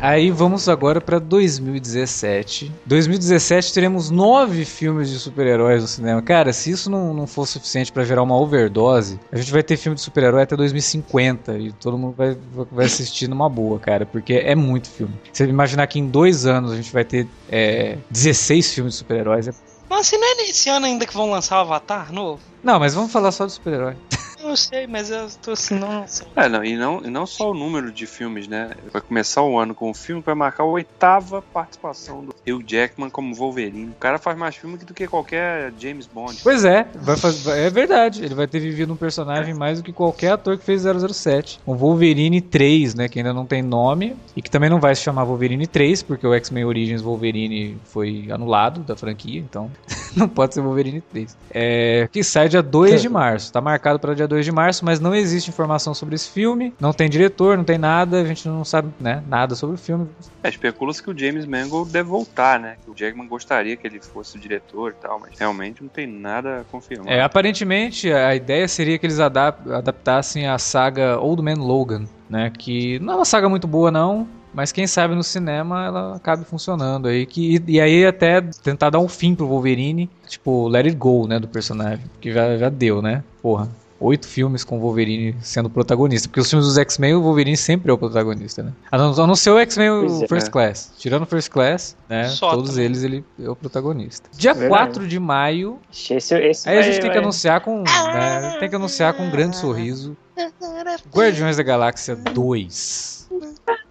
Aí vamos agora pra 2017. 2017 teremos nove filmes de super-heróis no cinema. Cara, se isso não, não for suficiente pra gerar uma overdose, a gente vai ter filme de super-herói até 2050 e todo mundo vai, vai assistir numa boa, cara, porque é muito filme. Você imaginar que em dois anos a gente vai ter é, 16 filmes de super-heróis. é- Mas se não é nesse ano ainda que vão lançar o Avatar novo? Não, mas vamos falar só de super-herói. Eu sei, mas eu tô assim, não. É, não, e não, e não só o número de filmes, né? Vai começar o ano com um filme que vai marcar a oitava participação do Hugh Jackman como Wolverine. O cara faz mais filme do que qualquer James Bond. Pois é, vai faz- vai- é verdade. Ele vai ter vivido um personagem mais do que qualquer ator que fez 007. O Wolverine 3, né, que ainda não tem nome e que também não vai se chamar Wolverine 3, porque o X-Men Origins Wolverine foi anulado da franquia, então não pode ser Wolverine 3. É, que sai dia 2 de março. Tá marcado para dia 2 de março, mas não existe informação sobre esse filme, não tem diretor, não tem nada, a gente não sabe, né, nada sobre o filme. É, especula-se que o James Mangold deve voltar, né? Que o Jackman gostaria que ele fosse o diretor e tal, mas realmente não tem nada confirmado. É, aparentemente a ideia seria que eles adap- adaptassem a saga Old Man Logan, né? Que não é uma saga muito boa não, mas quem sabe no cinema ela acabe funcionando aí que e aí até tentar dar um fim pro Wolverine, tipo Let It Go, né, do personagem, que já, já deu, né? Porra. Oito filmes com o Wolverine sendo protagonista. Porque os filmes dos X-Men, o Wolverine sempre é o protagonista, né? A não, a não ser o X-Men é. First Class. Tirando o First Class, né? Só todos também. eles ele é o protagonista. Dia Verdade. 4 de maio, Esse, esse Aí a vai- gente tem que vai- anunciar com. né, tem que anunciar com um grande sorriso. Guardiões da Galáxia 2.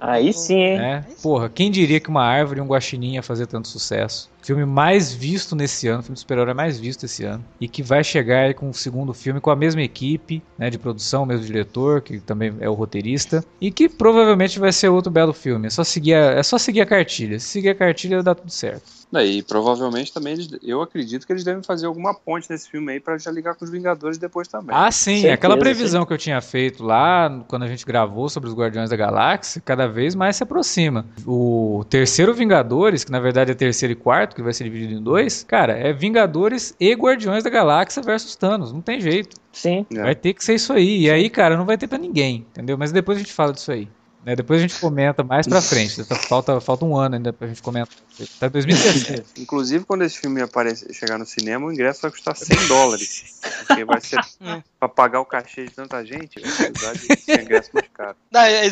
Aí sim, hein? Né? Porra, quem diria que uma árvore e um guaxinim ia fazer tanto sucesso? Filme mais visto nesse ano, filme de super-herói mais visto esse ano. E que vai chegar aí com o segundo filme com a mesma equipe né, de produção, o mesmo diretor, que também é o roteirista. E que provavelmente vai ser outro belo filme. É só seguir a, é só seguir a cartilha. Se seguir a cartilha, dá tudo certo. E provavelmente também eles, eu acredito que eles devem fazer alguma ponte nesse filme aí pra já ligar com os Vingadores depois também. Ah, sim. Certeza, Aquela previsão que eu tinha feito lá, quando a gente gravou sobre os Guardiões da Galáxia, cada vez mais se aproxima. O terceiro Vingadores, que na verdade é terceiro e quarto, que vai ser dividido em dois, cara, é Vingadores e Guardiões da Galáxia versus Thanos. Não tem jeito. Sim. É. Vai ter que ser isso aí. E aí, cara, não vai ter pra ninguém, entendeu? Mas depois a gente fala disso aí. Né? Depois a gente comenta mais pra frente. Falta, falta um ano ainda pra gente comentar. Tá 2017. Inclusive, quando esse filme aparecer, chegar no cinema, o ingresso vai custar 100 dólares. Porque vai ser Hum. pra pagar o cachê de tanta gente, vai precisar de ser ingresso mais caro.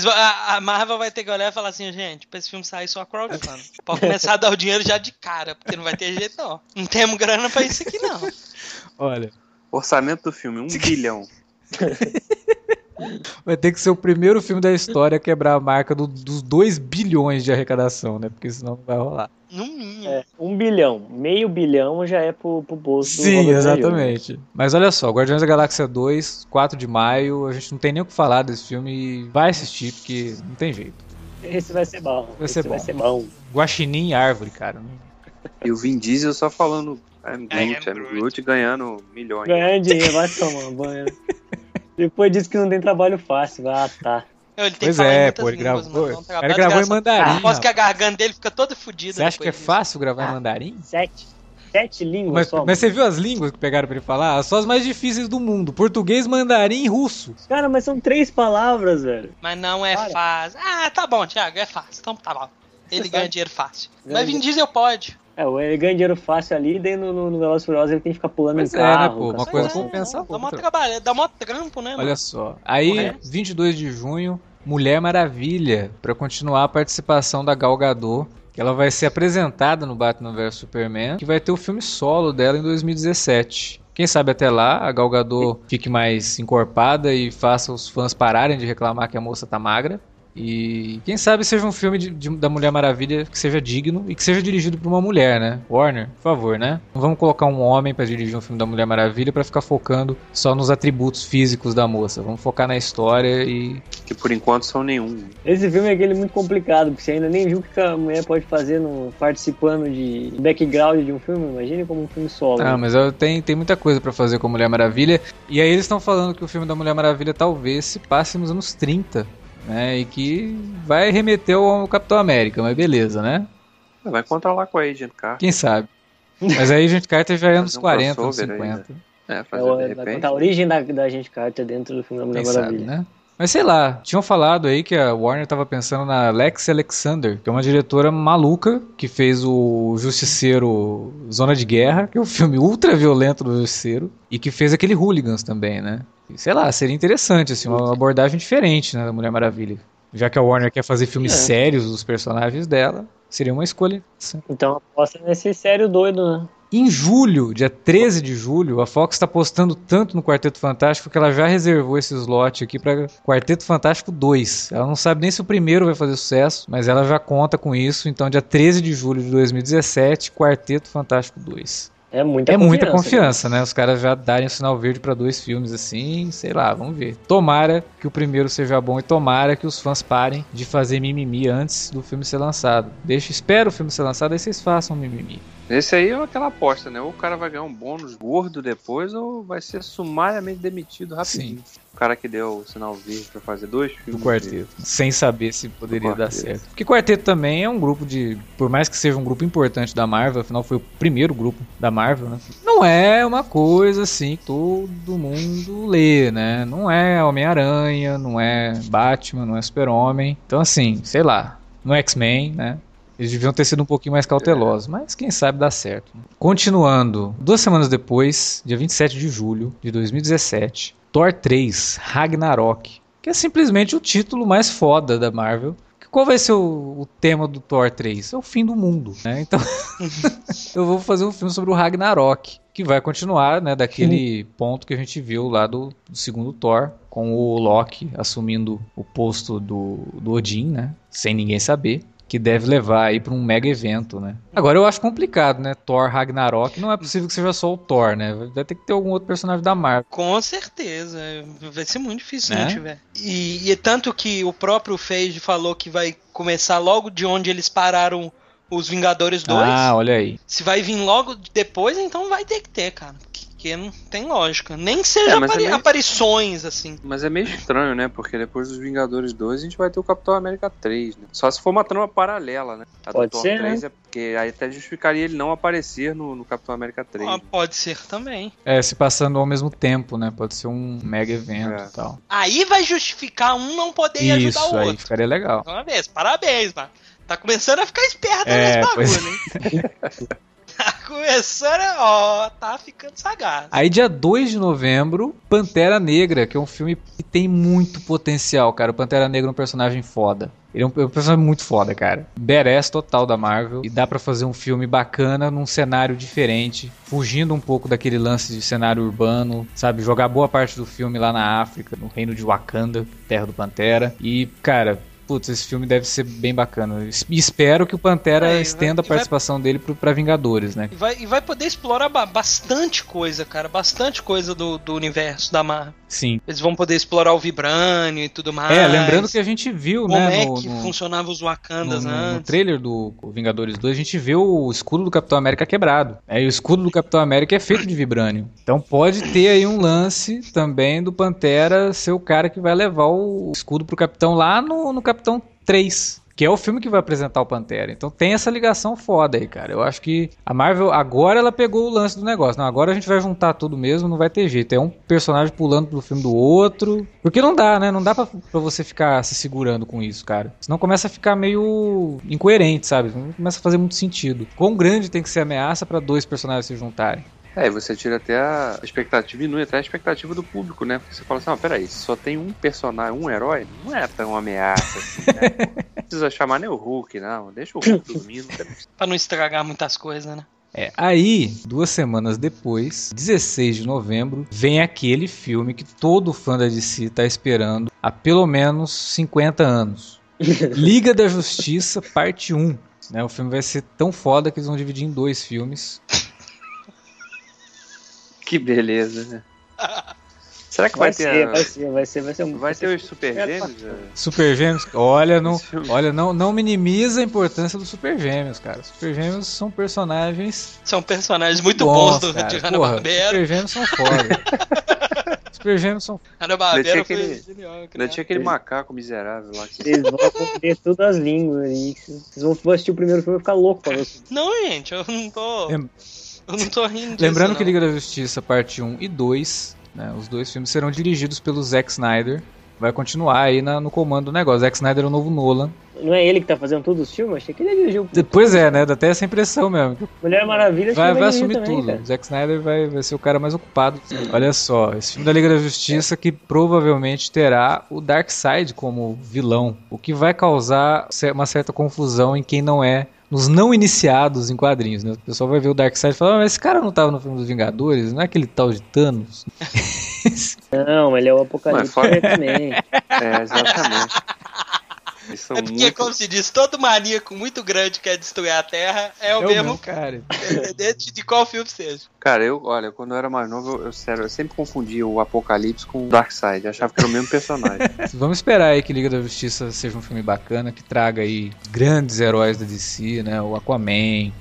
Vão- a, a Marvel vai ter que olhar e falar assim, gente, pra esse filme sair só crowdfunding. Pode começar a dar o dinheiro já de cara, porque não vai ter jeito não. Não temos grana pra isso aqui não. Olha, Orçamento do filme, um bilhão. vai ter que ser o primeiro filme da história a quebrar a marca do- dos 2 bilhões de arrecadação, né? Porque senão não vai rolar. No mínimo. É, um bilhão. Meio bilhão já é pro, pro bolso do Sim, exatamente. Mas olha só, Guardiões da Galáxia 2, 4 de maio, a gente não tem nem o que falar desse filme e vai assistir porque não tem jeito. Esse vai ser bom. Vai Esse ser vai bom. ser bom. Guaxinim e árvore, cara. E o Vin Diesel só falando I'm am Groot, I'm Groot. Groot, ganhando milhões. Ganhar dinheiro, vai tomar banho. Depois disse que não tem trabalho fácil. Ah, tá. Ele tem Pois é, pô, ele línguas, gravou. mano. Um cara gravou em mandarim. Aposto que a garganta dele fica toda fodida. Você acha que é disso. fácil gravar em mandarim? Sete. Sete línguas Mas, só. mas você viu as línguas que pegaram pra ele falar? Só as mais difíceis do mundo: português, mandarim e russo. Cara, mas são três palavras, velho. Mas não é Para. fácil. Ah, tá bom, Thiago, é fácil. Então tá bom. Ele Você ganha sabe. dinheiro fácil. Ganha Mas Vin. Diesel pode. É, ele ganha dinheiro fácil ali, e daí no, no, no Velozes Furiosos ele tem que ficar pulando Pois em é, né, carro. pô, uma coisa É, compensa a Dá mó outra. trabalho, dá mó trampo, né, mano? Olha só. Aí, Correto. 22 de junho, Mulher Maravilha, pra continuar a participação da Gal Gadot, que ela vai ser apresentada no Batman vs Superman, que vai ter o filme solo dela em 2017. Quem sabe até lá a Gal Gadot fique mais encorpada e faça os fãs pararem de reclamar que a moça tá magra. E quem sabe seja um filme de- de- da Mulher Maravilha que seja digno e que seja dirigido por uma mulher, né? Warner, por favor, né? Não vamos colocar um homem pra dirigir um filme da Mulher Maravilha pra ficar focando só nos atributos físicos da moça. Vamos focar na história e. Que por enquanto são nenhum. Esse filme é aquele muito complicado, porque você ainda nem viu o que a mulher pode fazer no, participando de background de um filme. Imagine como um filme solo. Ah, mas eu- tem, tem muita coisa pra fazer com a Mulher Maravilha. E aí eles estão falando que o filme da Mulher Maravilha talvez se passe nos anos 30. Né, e que vai remeter ao Capitão América, mas beleza, né? Vai lá com a Agent Carter. Quem sabe? Mas aí a gente Carter já é anos um 40, anos crossover aí, 50. É, É, fazer o- de repente. a origem da, da gente Carter dentro do filme da Mulher Quem sabe, Maravilha. né? Mas sei lá, tinham falado aí que a Warner tava pensando na Lex Alexander, que é uma diretora maluca que fez o Justiceiro Zona de Guerra, que é um filme ultra violento do Justiceiro, e que fez aquele Hooligans também, né? E, sei lá, seria interessante, assim, uma abordagem diferente né, da Mulher Maravilha. Já que a Warner quer fazer filmes É. sérios dos personagens dela, seria uma escolha interessante. Então aposta nesse sério doido, né? Em julho, dia 13 de julho, a Fox está postando tanto no Quarteto Fantástico que ela já reservou esse slot aqui para Quarteto Fantástico 2. Ela não sabe nem se o primeiro vai fazer sucesso, mas ela já conta com isso. Então, dia 13 de julho de 2017, Quarteto Fantástico 2. É muita é confiança. muita confiança, né? Os caras já darem o sinal verde para dois filmes assim, sei lá, vamos ver. Tomara que o primeiro seja bom e tomara que os fãs parem de fazer mimimi antes do filme ser lançado. Deixa, espera o filme ser lançado aí vocês façam mimimi. Esse aí é aquela aposta, né? Ou o cara vai ganhar um bônus gordo depois, ou vai ser sumariamente demitido rapidinho. O cara que deu o sinal verde pra fazer dois do filmes. quarteto, sem saber se poderia Do dar certo. Porque quarteto também é um grupo de, por mais que seja um grupo importante da Marvel, afinal foi o primeiro grupo da Marvel, né? Não é uma coisa assim que todo mundo lê, né? Não é Homem-Aranha, não é Batman, não é Super-Homem. Então assim, sei lá, no X-Men, né? Eles deviam ter sido um pouquinho mais cautelosos, mas quem sabe dá certo. né? Continuando, duas semanas depois, dia 27 de julho de 2017, Thor 3 Ragnarok, que é simplesmente o título mais foda da Marvel. Qual vai ser o, o tema do Thor 3? É o fim do mundo, né? Então, eu vou fazer um filme sobre o Ragnarok, que vai continuar, né, daquele ponto que a gente viu lá do, do segundo Thor, com o Loki assumindo o posto do, do Odin, né? Sem ninguém saber. Que deve levar aí pra um mega evento, né? Agora eu acho complicado, né? Thor Ragnarok. Não é possível que seja só o Thor, né? Vai ter que ter algum outro personagem da Marvel. Com certeza. Vai ser muito difícil se Né? não tiver. E, e tanto que o próprio Feige falou que vai começar logo de onde eles pararam os Vingadores 2. Ah, olha aí. Se vai vir logo depois, então vai ter que ter, cara. Porque não tem lógica. Nem que seja É, é apari- meio- aparições, assim. Mas é meio estranho, né? Porque depois dos Vingadores 2 a gente vai ter o Capitão América 3, né? Só se for uma trama paralela, né? A Pode do Thor ser, 3 é porque aí até justificaria ele não aparecer no, no Capitão América 3. Ah, né? pode ser também. É, se passando ao mesmo tempo, né? Pode ser um mega evento É. e tal. Aí vai justificar um não poder ir Isso, ajudar o aí outro. ficaria legal. Uma vez, parabéns, mano. Tá começando a ficar esperto É, nesse pois bagulho, hein? tá começando, ó, tá ficando sagaz. Aí, dia 2 de novembro, Pantera Negra, que é um filme que tem muito potencial, cara. O Pantera Negra é um personagem foda. Ele é um, é personagem muito foda, cara. Badass total da Marvel. E dá pra fazer um filme bacana num cenário diferente, fugindo um pouco daquele lance de cenário urbano, sabe? Jogar boa parte do filme lá na África, no reino de Wakanda, terra do Pantera. E, cara, putz, esse filme deve ser bem bacana. E espero que o Pantera É, e vai- estenda a e vai- participação dele pro, pra Vingadores, né? E vai, e vai poder explorar ba- bastante coisa, cara. Bastante coisa do, do universo da Marvel. Sim. Eles vão poder explorar o Vibrânio e tudo mais. É, lembrando que a gente viu, como né, é no, que no- funcionava os no, Wakandas no- no antes. trailer do Vingadores 2, a gente vê o escudo do Capitão América quebrado. É, e o escudo do Capitão América é feito de vibrânio. Então pode ter aí um lance também do Pantera ser o cara que vai levar o escudo pro Capitão lá no, no Capitão 3. Que é o filme que vai apresentar o Pantera. Então tem essa ligação foda aí, cara. Eu acho que a Marvel agora ela pegou o lance do negócio. Não, agora a gente vai juntar tudo mesmo, não vai ter jeito. É um personagem pulando pro filme do outro. Porque não dá, né? Não dá pra, você ficar se segurando com isso, cara. Senão começa a ficar meio incoerente, sabe? Não começa a fazer muito sentido. Quão grande tem que ser a ameaça pra dois personagens se juntarem? É, e você tira até a expectativa, diminui até a expectativa do público, né? Porque você fala assim, ó, peraí, se só tem um personagem, um herói, não é tão ameaça assim, né? Não precisa chamar nem o Hulk, não. Deixa o Hulk dormindo. Pra não estragar muitas coisas, né? É, aí, duas semanas depois, 16 de novembro, vem aquele filme que todo fã da DC tá esperando há pelo menos 50 anos. Liga da Justiça, parte 1. Né, o filme vai ser tão foda que eles vão dividir em dois filmes. Que beleza, né? Será que vai, Vai ter ser, a- vai ser, vai ser, vai ser um. vai ter os Super Gêmeos? é? Super Gêmeos, olha, não, olha não, não minimiza a importância dos Super Gêmeos, cara. Super Gêmeos são personagens São personagens muito bons, do, cara. de Porra, Hanna-Barbera. Super Gêmeos são foda. Super Gêmeos são Ainda Hanna-Barbera tinha foi aquele- genial. Criar. tinha aquele macaco miserável lá. Que... Vocês vão aprender todas as línguas aí. Vocês vão assistir o primeiro filme e ficar louco pra ver. Não, gente, eu não tô... Lem- Eu não tô rindo disso, Lembrando não. que Liga da Justiça, parte 1 e 2, né, os dois filmes serão dirigidos pelo Zack Snyder. Vai continuar aí na- no comando do negócio. Zack Snyder é o novo Nolan. Não é ele que tá fazendo todos os filmes? Achei que ele dirigiu. Depois é, né? Dá até essa impressão mesmo. Mulher Maravilha Vai, vai assumir também, tudo. cara. O Zack Snyder vai, vai ser o cara mais ocupado. Olha só, esse filme da Liga da Justiça que provavelmente terá o Darkseid como vilão. O que vai causar uma certa confusão em quem não é. Nos não iniciados em quadrinhos, né? O pessoal vai ver o Darkseid e falar, "Ah, mas esse cara não tava no filme dos Vingadores? Não é aquele tal de Thanos? Não, ele é o Apocalipse Mas fora- também. É, exatamente. Eles são É porque, muito... como se diz, todo maníaco muito grande que quer destruir a Terra é o É mesmo, cara. independente de qual filme seja. Cara, eu, olha, quando eu era mais novo, eu, eu, sério, eu sempre confundia o Apocalipse com o Darkseid. Achava que era o mesmo personagem. Vamos esperar aí que Liga da Justiça seja um filme bacana, que traga aí grandes heróis da DC, né? O Aquaman,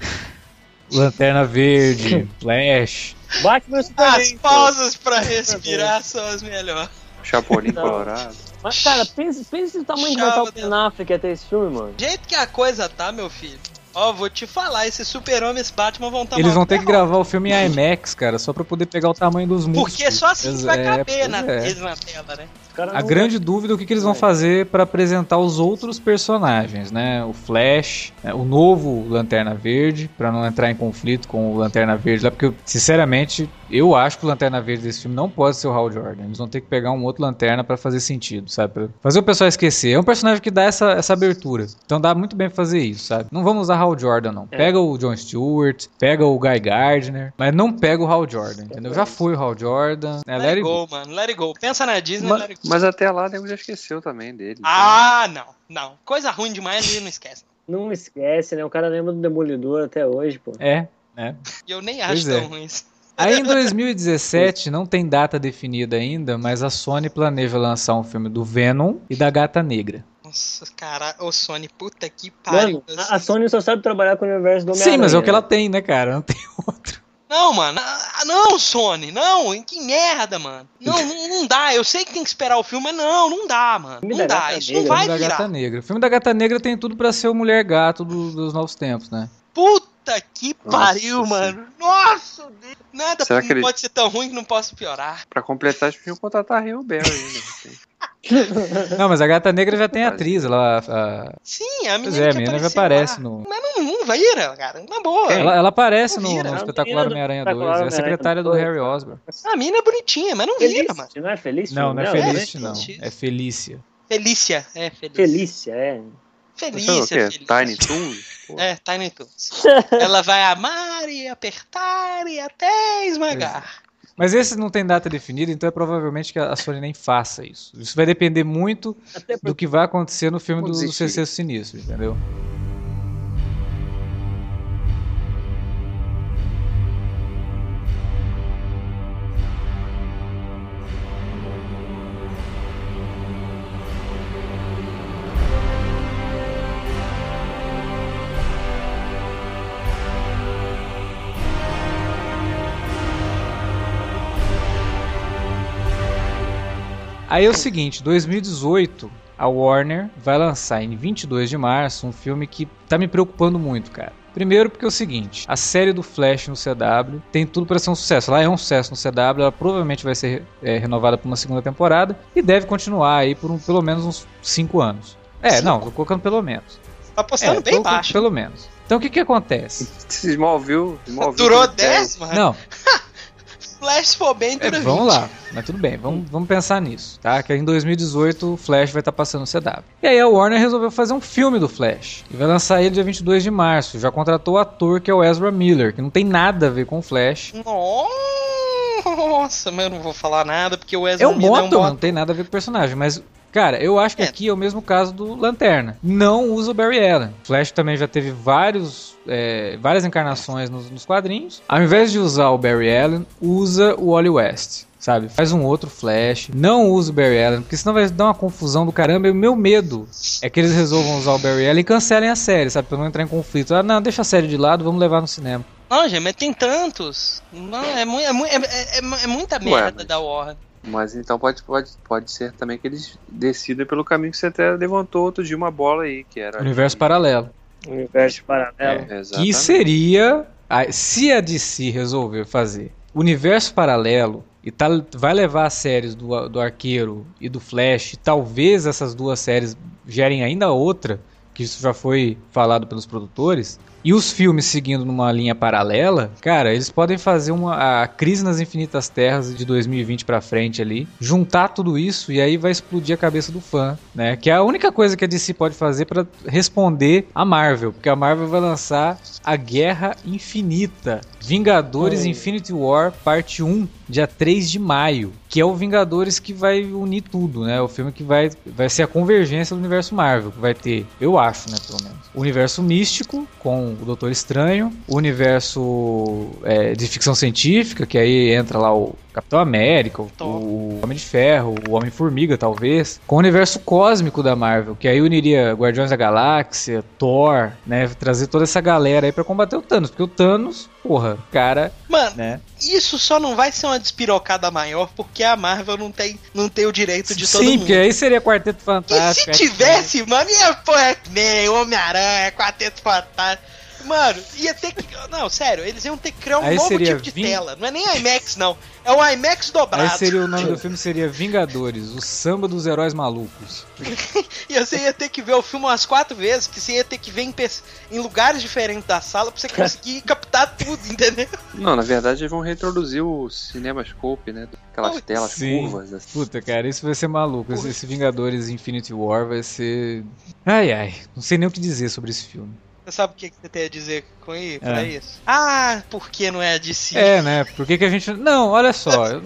Lanterna Verde, Flash. Batman As pausas pra respirar são as melhores. Chapolin. Colorado. Mas, cara, pensa, pensa no tamanho que vai estar o Chava Ben Affleck até esse filme, mano. Do jeito que a coisa tá, meu filho. Ó, vou te falar, esses super-homens e esse Batman vão estar Eles vão ter que gravar o filme em IMAX, cara, só pra poder pegar o tamanho dos músculos. Porque só assim que vai É, caber pois na, é. eles na tela, né? A não- grande dúvida é o que, que eles vão fazer pra apresentar os outros personagens, né? O Flash, né? o novo Lanterna Verde, pra não entrar em conflito com o Lanterna Verde lá, porque, sinceramente, eu acho que o Lanterna Verde desse filme não pode ser o Hal Jordan. Eles vão ter que pegar um outro Lanterna pra fazer sentido, sabe? Pra fazer o pessoal esquecer. É um personagem que dá essa, essa abertura. Então dá muito bem pra fazer isso, sabe? Não vamos usar Hal Jordan, não. É. Pega o John Stewart, pega o Guy Gardner, mas não pega o Hal Jordan, entendeu? Já foi o Hal Jordan. É, Let, let it it go, mano. Let it go. Pensa na Disney, Mas, let it go. Mas até lá, nego já esqueceu também dele. então. Ah, não. Não. Coisa ruim demais ali, não esquece. Não esquece, né? O cara lembra do Demolidor até hoje, pô. É, é. E eu nem Pois acho é. tão ruim isso. Aí em 2017, não tem data definida ainda, mas a Sony planeja lançar um filme do Venom e da Gata Negra. Nossa, cara, ô Sony, puta que pariu. Mano, a, a Sony só sabe trabalhar com o universo do Homem-Aranha. Sim, mas é o que ela né? tem, né, cara? Não tem outro. Não, mano. ah, Não, Sony. Não, que merda, mano. Não, não, não dá. Eu sei que tem que esperar o filme, mas não, não dá, mano. Filme Não dá. Gata Isso não Negra, vai filme da Gata virar. Negra. O filme da Gata Negra tem tudo pra ser o Mulher Gato do- dos novos tempos, né? Puta que Nossa pariu, mano. Nossa, Deus. Nada Será não que ele- pode ser tão ruim que não possa piorar. Pra completar, eles podiam contratar a Rio Bell ainda. Não, mas a Gata Negra já tem atriz, ela, a- Sim, a menina Pois é, a menina já aparece lá. no. Mas não, não vira, cara. Na boa. Ela, ela aparece no, Vira. no A espetacular menina Homem-Aranha 2, Espetacular é a secretária do 2, Harry Osborn. A mina é bonitinha, mas não vira, mano. não é Felícia? Não, não é? Felícia, né? não. É Felícia. Felícia. É, Felícia. Felícia, é. Felícia, Felícia. Tiny Toons? É, Tiny Toons. Ela vai amar e apertar e até esmagar. Mas esse não tem data definida, então é provavelmente que a Sony nem faça isso. Isso vai depender muito do que vai acontecer no filme do, do. CC Sinistro, entendeu? Aí é o seguinte, 2018, a Warner vai lançar em 22 de março um filme que tá me preocupando muito, cara. Primeiro porque é o seguinte, a série do Flash no CW tem tudo para ser um sucesso. Ela é um sucesso no CW, ela provavelmente vai ser é, renovada por uma segunda temporada e deve continuar aí por um- pelo menos uns 5 anos. É, Cinco? não, tô colocando pelo menos. Tá apostando é, bem baixo. Pelo menos. Então o que que acontece? Smallville, Smallville Durou tem 10, mano. Não, Flash for bem É, vamos 20. lá, mas tudo bem, vamos, vamos pensar nisso, tá? Que em 2018 o Flash vai estar passando no CW. E aí a Warner resolveu fazer um filme do Flash. E vai lançar ele dia 22 de março. Já contratou o ator que é o Ezra Miller, que não tem nada a ver com o Flash. Nossa, mas eu não vou falar nada porque o Ezra É um Miller bom é um bom não tem nada a ver com o personagem, mas. Cara, eu acho que É. aqui é o mesmo caso do Lanterna. Não usa o Barry Allen. Flash também já teve vários, é, várias encarnações nos, nos quadrinhos. Ao invés de usar o Barry Allen, usa o Wally West. Sabe? Faz um outro Flash. Não usa o Barry Allen, porque senão vai dar uma confusão do caramba. E o meu medo é que eles resolvam usar o Barry Allen e cancelem a série, sabe? Pra não entrar em conflito. Ah, não, deixa a série de lado, vamos levar no cinema. Não, gente, mas tem tantos. Não, é, mu é, mu é, é, é- é muita Ué, merda mas- da Warner. Mas então pode, pode, pode ser também que eles decidam pelo caminho que você até levantou outro dia uma bola aí, que era. Universo paralelo. Universo paralelo. É, Que seria. a- Se a DC resolver fazer universo paralelo e tá, vai levar as séries do, do Arqueiro e do Flash, talvez essas duas séries gerem ainda outra, que isso já foi falado pelos produtores, e os filmes seguindo numa linha paralela, cara, eles podem fazer uma a crise nas infinitas terras de 2020 pra frente ali, juntar tudo isso e aí vai explodir a cabeça do fã, né? Que é a única coisa que a DC pode fazer pra responder a Marvel, porque a Marvel vai lançar a Guerra Infinita, Vingadores Oh. Infinity War Parte 1, dia 3 de maio, que é o Vingadores que vai unir tudo, né? O filme que vai vai ser a convergência do universo Marvel, que vai ter, eu acho, né, pelo menos, o universo místico com o Doutor Estranho, o universo é, de ficção científica, que aí entra lá o Capitão América, o, o Homem de Ferro, o Homem-Formiga, talvez, com o universo cósmico da Marvel, que aí uniria Guardiões da Galáxia, Thor, né, trazer toda essa galera aí pra combater o Thanos, porque o Thanos, porra, cara, Mano, né? isso só não vai ser uma despirocada maior porque a Marvel não tem, não tem o direito de todo Sim, mundo. porque aí seria Quarteto E se Fantástico. tivesse, mano, ia pô, X-Men, Homem-Aranha, Quarteto Fantástico. Mano, ia ter que. Não, sério, eles iam ter que criar um Aí novo seria tipo de vin- tela. Não é nem IMAX, não. É o IMAX dobrado. Aí seria o nome do filme seria Vingadores, o samba dos heróis malucos. E você ia ter que ver o filme umas quatro vezes, que você ia ter que ver em, pe- em lugares diferentes da sala pra você conseguir captar tudo, entendeu? Não, na verdade eles vão reintroduzir o CinemaScope, né? Aquelas Oh, telas sim. curvas. Assim. Puta, cara, isso vai ser maluco. Esse, esse Vingadores Infinity War vai ser. Ai, ai. Não sei nem o que dizer sobre esse filme. Você sabe o que que você tem a dizer com isso? É. Isso? Ah, por que não é de si? É, né? Por que, que a gente. Não, olha só.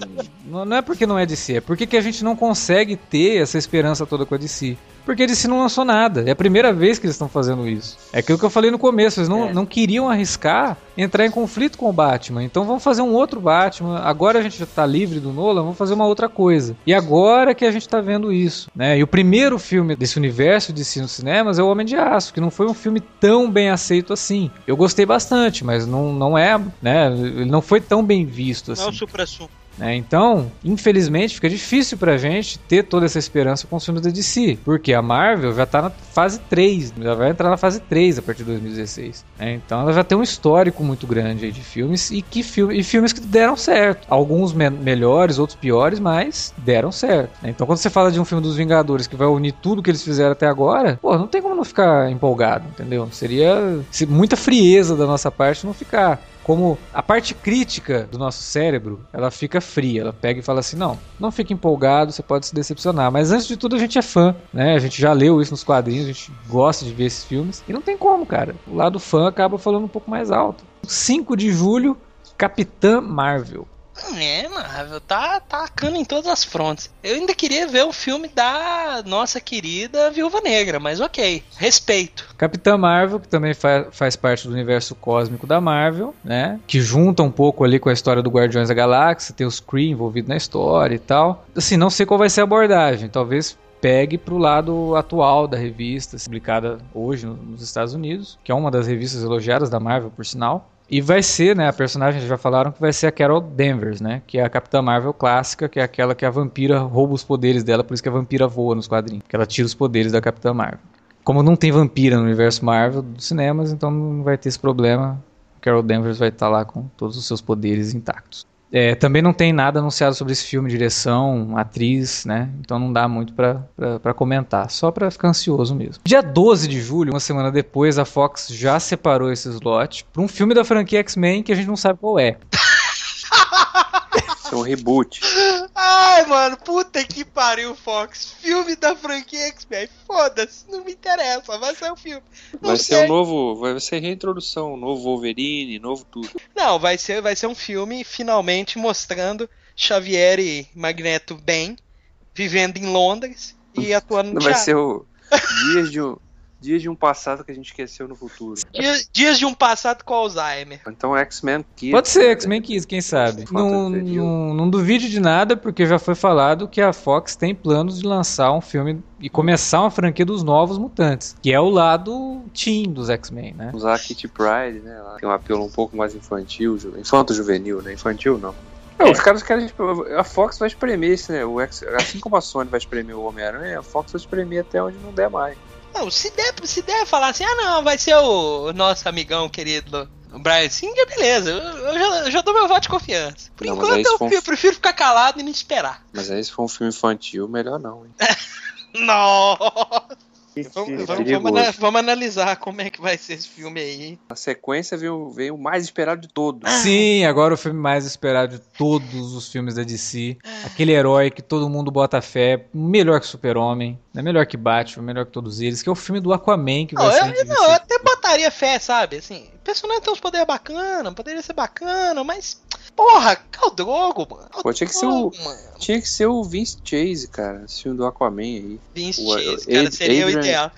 Não é porque não é DC, é porque que a gente não consegue ter essa esperança toda com a DC. Porque DC não lançou nada. É a primeira vez que eles estão fazendo isso. É aquilo que eu falei no começo. Eles não, É. não queriam arriscar entrar em conflito com o Batman. Então vamos fazer um outro Batman. Agora a gente já tá livre do Nolan, vamos fazer uma outra coisa. E agora que a gente tá vendo isso. Né? E o primeiro filme desse universo de DC nos cinemas é O Homem de Aço, que não foi um filme tão bem aceito assim. Eu gostei bastante, mas não, não é. Né? Ele não foi tão bem visto assim. Não é o supra-sumo. Né? Então, infelizmente, fica difícil pra gente ter toda essa esperança com os filmes da DC, porque a Marvel já tá na fase 3, já vai entrar na fase 3 a partir de 2016. né? Então ela já tem um histórico muito grande de filmes e que filme, e filmes que deram certo. Alguns me- melhores, outros piores, mas deram certo. né? Então quando você fala de um filme dos Vingadores que vai unir tudo que eles fizeram até agora, pô, não tem como não ficar empolgado, entendeu? Seria se- muita frieza da nossa parte não ficar como a parte crítica do nosso cérebro, ela fica fria, ela pega e fala assim, não, não fique empolgado, você pode se decepcionar, mas antes de tudo a gente é fã, né, a gente já leu isso nos quadrinhos, a gente gosta de ver esses filmes, e não tem como, cara, o lado fã acaba falando um pouco mais alto. 5 de julho, Capitã Marvel. É, Marvel, tá tacando em todas as frontes. Eu ainda queria ver o filme da nossa querida Viúva Negra, mas ok, respeito. Capitã Marvel, que também fa faz parte do universo cósmico da Marvel, né? Que junta um pouco ali com a história do Guardiões da Galáxia, tem os Kree envolvidos na história e tal. Assim, não sei qual vai ser a abordagem, talvez pegue pro lado atual da revista, publicada hoje nos Estados Unidos, que é uma das revistas elogiadas da Marvel, por sinal. E vai ser, né, a personagem já falaram que vai ser a Carol Danvers, né, que é a Capitã Marvel clássica, que é aquela que a vampira rouba os poderes dela, por isso que a vampira voa nos quadrinhos, que ela tira os poderes da Capitã Marvel. Como não tem vampira no universo Marvel dos cinemas, então não vai ter esse problema. Carol Danvers vai estar lá com todos os seus poderes intactos. É, também não tem nada anunciado sobre esse filme, direção, atriz, né? Então não dá muito para comentar, só para ficar ansioso mesmo. Dia 12 de julho, uma semana depois, a Fox já separou esse slot para um filme da franquia X-Men que a gente não sabe qual é. É um reboot. Ai, mano, puta que pariu, Fox. Filme da franquia X-Men. Foda-se, não me interessa, vai ser o um filme. Não vai sei. ser um novo. Vai ser reintrodução, um novo Wolverine, novo tudo. Não, vai ser, vai ser um filme finalmente mostrando Xavier e Magneto bem, vivendo em Londres e atuando no Vai teatro. ser o. Dias de um. Dias de um passado que a gente esqueceu no futuro. Dias, dias de um passado com Alzheimer. Então X-Men Kids. Pode ser? X-Men Kids, quem sabe. Não, não, não duvide de nada, porque já foi falado que a Fox tem planos de lançar um filme e começar uma franquia dos Novos Mutantes, que é o lado teen dos X-Men, né? Usar a Kitty Pride, né? Ela tem um apelo um pouco mais infantil, ju- infanto-juvenil, né? Infantil não. Não, Os caras querem. tipo, A Fox vai espremer esse, né? O X, assim como a Sony vai espremer o Homem-Aranha, a Fox vai espremer até onde não der mais. Não, se der, se der falar assim, ah não, vai ser o nosso amigão querido o Brian Singer, beleza. Eu, eu já, eu já dou meu voto de confiança. Por Não, enquanto eu um pre- prefiro ficar calado e não esperar. Mas aí se for um filme infantil, melhor não, hein? Nossa! Vamos, vamos, vamos, analisar como é que vai ser esse filme aí. Na sequência veio, veio o mais esperado de todos. Sim, agora o filme mais esperado de todos os filmes da DC. Aquele herói que todo mundo bota fé, melhor que Super-Homem, né? melhor que Batman, melhor que todos eles, que é o filme do Aquaman que vai Não, ser. eu, em não, eu até botaria fé, sabe? Assim, o personagem tem uns poderes bacanas, poderia ser bacana, mas. Porra, Caldrogo, mano. Pô, tinha que ser o- mano. Tinha que ser o Vince Chase, cara. Esse filme do Aquaman aí. Vince o- Chase, Ad- cara, seria o Adrian- ideal.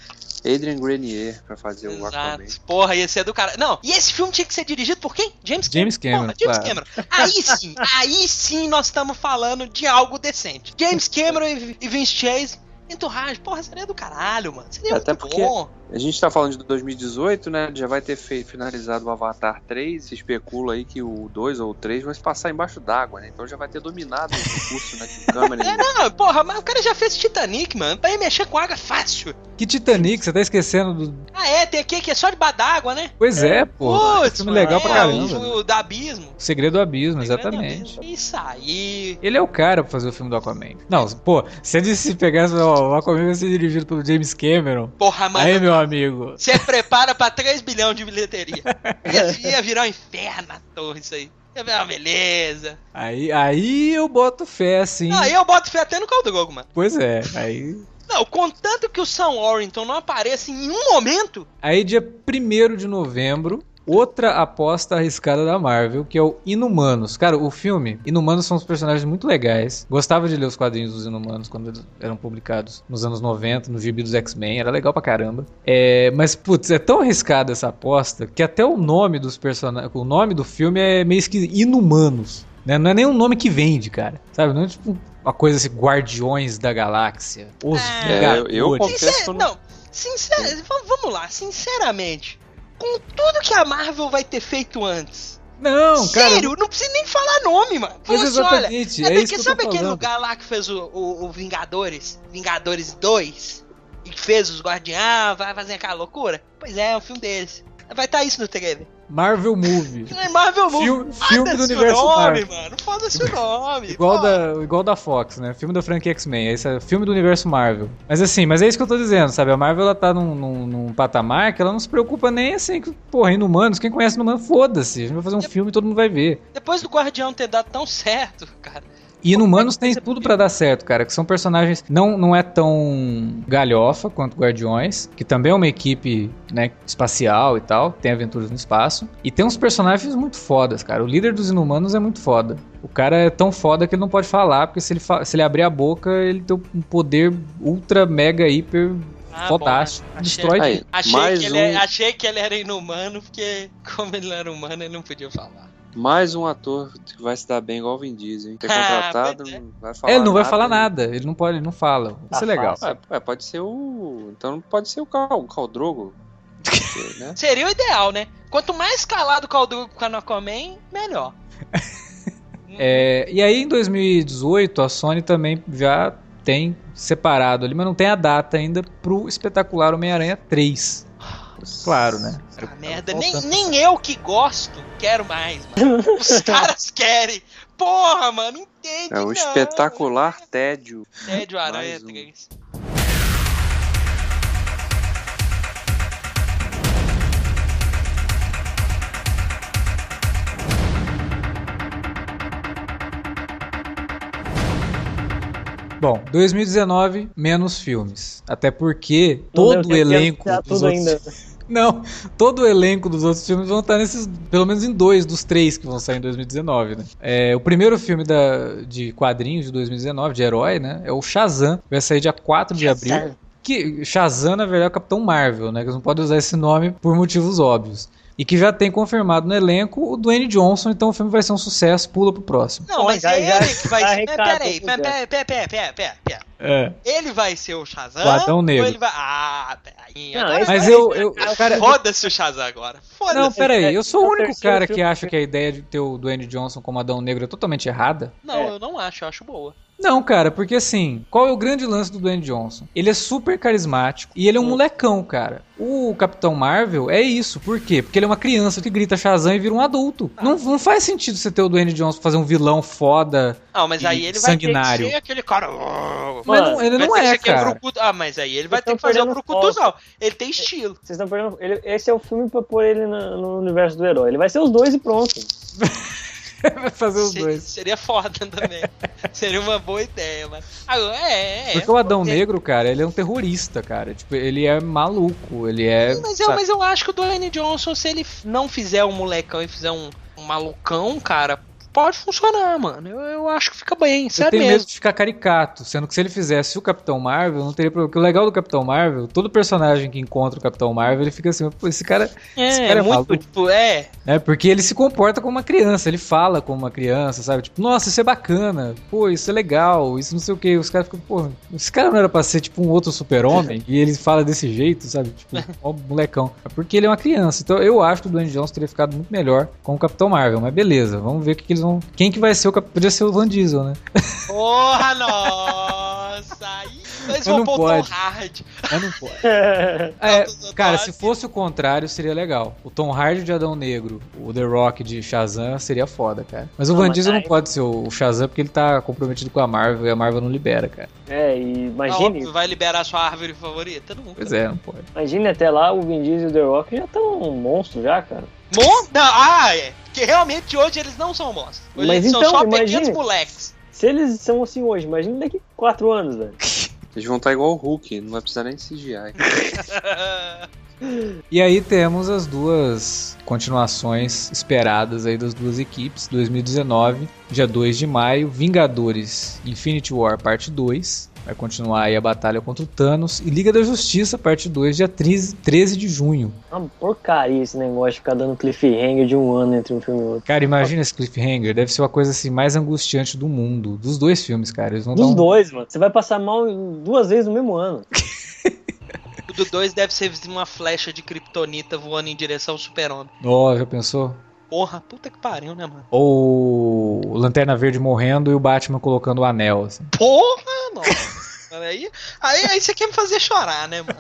Adrian Grenier pra fazer o Aquaman. Exato. Porra, ia ser do cara. Não, e esse filme tinha que ser dirigido por quem? James Cameron. James Cameron, Porra, James claro. Cameron. Aí sim, aí sim nós estamos falando de algo decente. James Cameron e Vince Chase, entourage, porra, seria do caralho, mano. Seria Até muito porque- bom. A gente tá falando de 2018, né? Já vai ter feito, finalizado o Avatar 3. Se especula aí que o 2 ou o 3 vai se passar embaixo d'água, né? Então já vai ter dominado o recurso né, de câmera. É, não, porra, mas o cara já fez Titanic, mano. Pra ele mexer com água é fácil. Que Titanic, você tá esquecendo do. Ah, é, tem aqui que é só de d'água, né? Pois é, pô. Putz, filme legal pra é, caramba. O, o da Abismo. O Segredo do Abismo, exatamente. do Abismo. Isso aí. Ele é o cara pra fazer o filme do Aquaman. Não, pô, se ele se pegasse ó, o Aquaman vai ser dirigido pelo James Cameron. Porra, mano. Aí, meu amigo. Você prepara pra 3 bilhões de bilheteria. Ia, ia virar um inferno a torre isso aí. Ia virar uma beleza. Aí, aí eu boto fé, assim. Aí eu boto fé até no Caldrogo, mano. Pois é, aí. Não, contanto que o Sam Warrington não apareça em um momento. Aí, dia 1 de novembro, outra aposta arriscada da Marvel, que é o Inumanos. Cara, o filme, Inumanos são uns personagens muito legais. Gostava de ler os quadrinhos dos Inumanos quando eles eram publicados nos anos 90, no gibi dos X-Men, era legal pra caramba. É, mas, putz, é tão arriscada essa aposta que até o nome dos personagens, o nome do filme é meio esquisito, Inumanos. Né? Não é nem um nome que vende, cara. Sabe? Não é tipo uma coisa assim, Guardiões da Galáxia. Os É, eu, eu confesso não. Va- vamos lá, sinceramente. Com tudo que a Marvel vai ter feito antes. Não, cara. Sério, não precisa nem falar nome, mano. Fala assim, olha, É porque que sabe aquele falando. lugar lá que fez o, o, o Vingadores? Vingadores 2? E que fez os Guardiães, vai fazer aquela loucura? Pois é, é um filme deles. Vai estar isso no trailer. Marvel Movie. É Marvel Movie. Filme, filme do universo nome, Marvel. mano. Foda-se o nome. Igual Pô. da, igual da Fox, né? Filme da franquia X-Men. Esse é filme do universo Marvel. Mas assim, mas é isso que eu tô dizendo, sabe? A Marvel ela tá num, num, num patamar que ela não se preocupa nem assim, que, porra, Inumanos, quem conhece Inumanos, foda-se. A gente vai fazer um filme e todo mundo vai ver. Depois do Guardião ter dado tão certo, cara. E Inumanos tem tudo pra dar certo, cara. Que são personagens. Não, não é tão galhofa quanto Guardiões, que também é uma equipe né, espacial e tal. Tem aventuras no espaço. E tem uns personagens muito fodas, cara. O líder dos Inumanos é muito foda. O cara é tão foda que ele não pode falar, porque se ele, fa- se ele abrir a boca, ele tem um poder ultra, mega, hiper Ah, fodástico. bom? Achei- Destrói. Achei mais que, um, ele, achei que ele era inumano, porque como ele não era humano, ele não podia falar. Mais um ator que vai se dar bem igual o Vin Diesel, hein? Ter Ah, contratado, é. não vai falar É, ele não vai nada, falar hein? nada. Ele não pode, ele não fala. Isso Tá é legal. É, é, pode ser o. Então pode ser o Cal, o Khal Drogo. Porque, né? Seria o ideal, né? Quanto mais calado o Calduco com a Aquaman, melhor. É, e aí em 2018 a Sony também já tem separado ali, mas não tem a data ainda pro espetacular Homem-Aranha 3. Claro, né? Ah, merda, nem, nem eu que gosto quero mais, mano. Os caras querem. Porra, mano, entende É o não. espetacular tédio. Tédio Aranha um. 3. Bom, 2019 menos filmes, até porque Não todo o elenco dos outros ainda. Não, todo o elenco dos outros filmes vão estar nesses, pelo menos em dois dos três que vão sair em 2019, né? É, o primeiro filme da, de quadrinhos de 2019, de herói, né? É o Shazam, vai sair dia 4 de abril. Que Shazam, na verdade, é o Capitão Marvel, né? Que eles não podem usar esse nome por motivos óbvios. E que já tem confirmado no elenco o Dwayne Johnson, então o filme vai ser um sucesso, pula pro próximo. Não, mas é ele que vai já ser. arrecada Pera aí, tudo, pera, já. pera, pera, pera, pera, pera. É. Ele vai ser o Shazam? O Adão Negro. Ou ele vai. Ah, peraí. Não, Mas vai. eu, eu, cara, Foda-se o Shazam agora. Não, Foda-se. peraí, eu sou o É o único cara que acha que a ideia de ter o Dwayne Johnson como Adão Negro é totalmente errada. Não, É. eu não acho, eu acho boa. Não, cara, porque assim, qual é o grande lance do Dwayne Johnson? Ele é super carismático e ele é um molecão, cara. O Capitão Marvel é isso, por quê? Porque ele é uma criança que grita Shazam e vira um adulto. Não, não faz sentido você ter o Dwayne Johnson fazer um vilão foda. Não, mas E aí ele vai sanguinário. ter que ser aquele cara. oh, Mas Mano, não- ele vai não ter é, cara. brucutu- Ah, mas aí ele vai Vocês ter que fazer o perdendo brucutuzão. Ele tem estilo. Vocês estão perdendo. ele- esse é o filme pra pôr ele na- no universo do herói. Ele vai ser os dois e pronto. Fazer os Se- dois. Seria foda também. Seria uma boa ideia, mas. Agora, é, é. Porque o Adão é. Negro, cara, ele é um terrorista, cara. Tipo, ele é maluco, ele é. Mas eu, sabe? mas eu acho que o Dwayne Johnson, se ele não fizer um molecão e fizer um, um malucão, cara, pode funcionar, mano. Eu, eu acho que fica bem, Eu sério tenho medo mesmo. de ficar caricato, sendo que se ele fizesse o Capitão Marvel, não teria problema. Porque o legal do Capitão Marvel, todo personagem que encontra o Capitão Marvel, ele fica assim, pô, esse cara. esse É, cara é muito, maluco. tipo, é. É, porque ele se comporta como uma criança, ele fala como uma criança, sabe? Tipo, nossa, isso é bacana, pô, isso é legal, isso não sei o que. Os caras ficam, pô, esse cara não era pra ser tipo um outro super-homem, e ele fala desse jeito, sabe? Tipo, ó, molecão. É porque ele é uma criança. Então eu acho que o Dwayne Johnson teria ficado muito melhor com o Capitão Marvel, mas beleza, vamos ver o que, que eles vão. Quem que vai ser o Cap... Podia ser o Van Diesel, né? Porra, nossa! Mas vão não pôr o pode. Tom Hard. Mas não pode. É, É, cara, se fosse o contrário, seria legal. O Tom Hardy de Adão Negro, o The Rock de Shazam, seria foda, cara. Mas o Não, Van Diesel não pode ser o Shazam porque ele tá comprometido com a Marvel e a Marvel não libera, cara. é, e Ah, imagine, óbvio, vai liberar sua árvore favorita? Nunca. Pois é, não pode. imagine até lá o Vin Diesel e o The Rock já estão um monstro já, cara. Mon- não, ah, é. Porque realmente hoje eles não são monstros. Hoje Mas eles são então, só imagine. pequenos moleques. Se eles são assim hoje, imagine daqui quatro anos, velho. Eles vão estar igual o Hulk, não vai precisar nem de CGI. E aí temos as duas continuações esperadas aí das duas equipes. 2019, dia 2 de maio, Vingadores Infinity War Parte 2. Vai continuar aí a batalha contra o Thanos. E Liga da Justiça, parte 2, dia 13, 13 de junho. Uma porcaria esse negócio de ficar dando cliffhanger de um ano entre um filme e outro. Cara, imagina esse cliffhanger. Deve ser uma coisa assim mais angustiante do mundo. Dos dois filmes, cara. Eles Dos um... dois, mano. Você vai passar mal duas vezes no mesmo ano. O do 2 deve ser uma flecha de kryptonita voando em direção ao super-homem. Ó, já pensou? Porra, puta que pariu, né, mano? Ou o Lanterna Verde morrendo e o Batman colocando o anel, assim. Porra, nossa. aí, aí, aí você quer me fazer chorar, né, mano?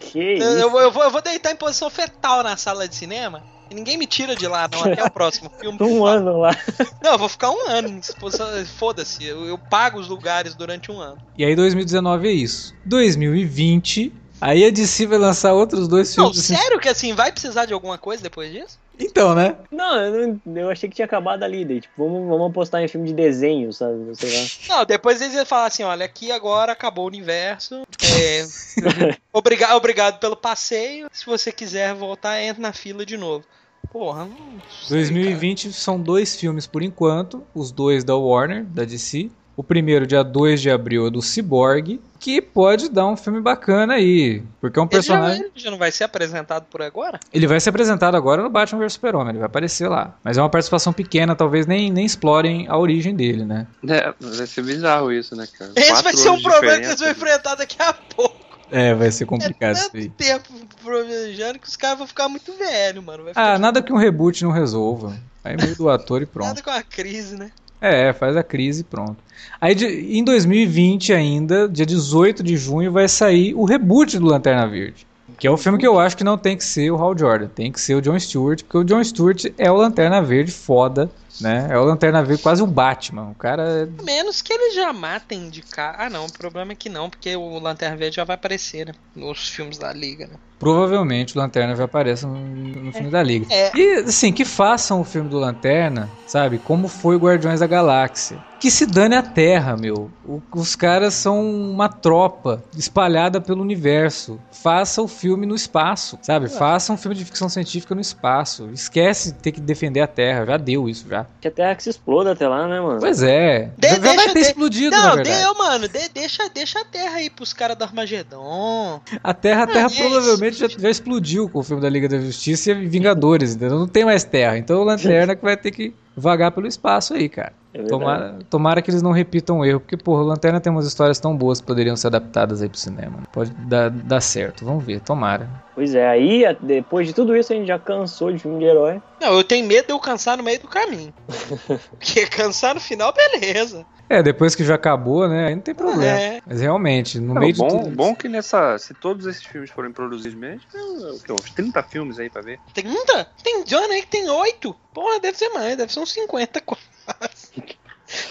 Que Eu, isso? eu vou, eu, vou, eu vou deitar em posição fetal na sala de cinema e ninguém me tira de lá, não, até o próximo filme. Um favor. ano lá. Não, eu vou ficar um ano. em posição- Foda-se, eu, eu pago os lugares durante um ano. E aí 2019 é isso. 2020, aí a DC vai lançar outros dois Não, filmes. assim, sério que assim, vai precisar de alguma coisa depois disso? Então, né? Não, eu, não- eu achei que tinha acabado ali. Daí, tipo, vamos, vamos apostar em filme de desenho, sabe? Sei lá. Não, depois eles iam falar assim, olha, aqui agora acabou o universo. É, obriga- obrigado pelo passeio. Se você quiser voltar, entra na fila de novo. Porra, não sei, 2020 são dois filmes por enquanto, os dois da Warner, da DC. O primeiro, dia 2 de abril, é do Cyborg, que pode dar um filme bacana aí. Porque é um cara. Ele já, personagem. ele já não vai ser apresentado por agora? Ele vai ser apresentado agora no Batman vs Super-Homem, ele vai aparecer lá. Mas é uma participação pequena, talvez nem, nem explorem a origem dele, né? É, vai ser bizarro isso, né, cara? Esse Quatro vai ser um problema que eles vão diferença. enfrentar daqui a pouco. É, vai ser É complicado isso tanto aí. tempo planejando que os caras vão ficar muito velhos, mano. Vai ficar Ah, nada que um reboot não resolva. Aí muda o ator e pronto. nada com a crise, né? É, faz a crise pronto. Aí de- em 2020 ainda, dia 18 de junho, vai sair o reboot do Lanterna Verde. Que é o filme que eu acho que não tem que ser o Hal Jordan, tem que ser o John Stewart, porque o John Stewart é o Lanterna Verde foda, né? É o Lanterna Verde, quase o Batman. O cara é Menos que eles já matem de cara. Ah, não, o problema é que não, porque o Lanterna Verde já vai aparecer, né? Nos filmes da Liga, né? Provavelmente o Lanterna já aparece no, no filme da Liga. É. E assim, que façam o filme do Lanterna, sabe? Como foi Guardiões da Galáxia. Que se dane a Terra, meu. O- os caras são uma tropa espalhada pelo universo. Faça o filme no espaço, sabe? Faça um filme de ficção científica no espaço. Esquece de ter que defender a Terra. Já deu isso, já. Que a Terra que se exploda até lá, né, mano? Pois é. De- já, já vai deixa- ter de- explodido, na Não, verdade. deu, mano. de- deixa, deixa a Terra aí pros caras do Armagedon. A Terra, a Terra é isso. provavelmente já, já explodiu com o filme da Liga da Justiça e Vingadores, entendeu? Não tem mais Terra. Então o Lanterna que vai ter que vagar pelo espaço aí, cara. É. Tomara, tomara que eles não repitam o erro, porque, porra, o Lanterna tem umas histórias tão boas que poderiam ser adaptadas aí pro cinema. né? Pode dar, dar certo, vamos ver, tomara. Pois é, aí depois de tudo isso a gente já cansou de filme de herói. Não, eu tenho medo de eu cansar no meio do caminho. Porque cansar no final, beleza. É, depois que já acabou, né, aí não tem problema. É. Mas realmente, no Não, meio de bom, tudo... bom que nessa. Se todos esses filmes forem produzidos mesmo, tem quê? uns 30 filmes aí pra ver. 30? Tem John aí que tem 8. Porra, deve ser mais, deve ser uns 50 quase.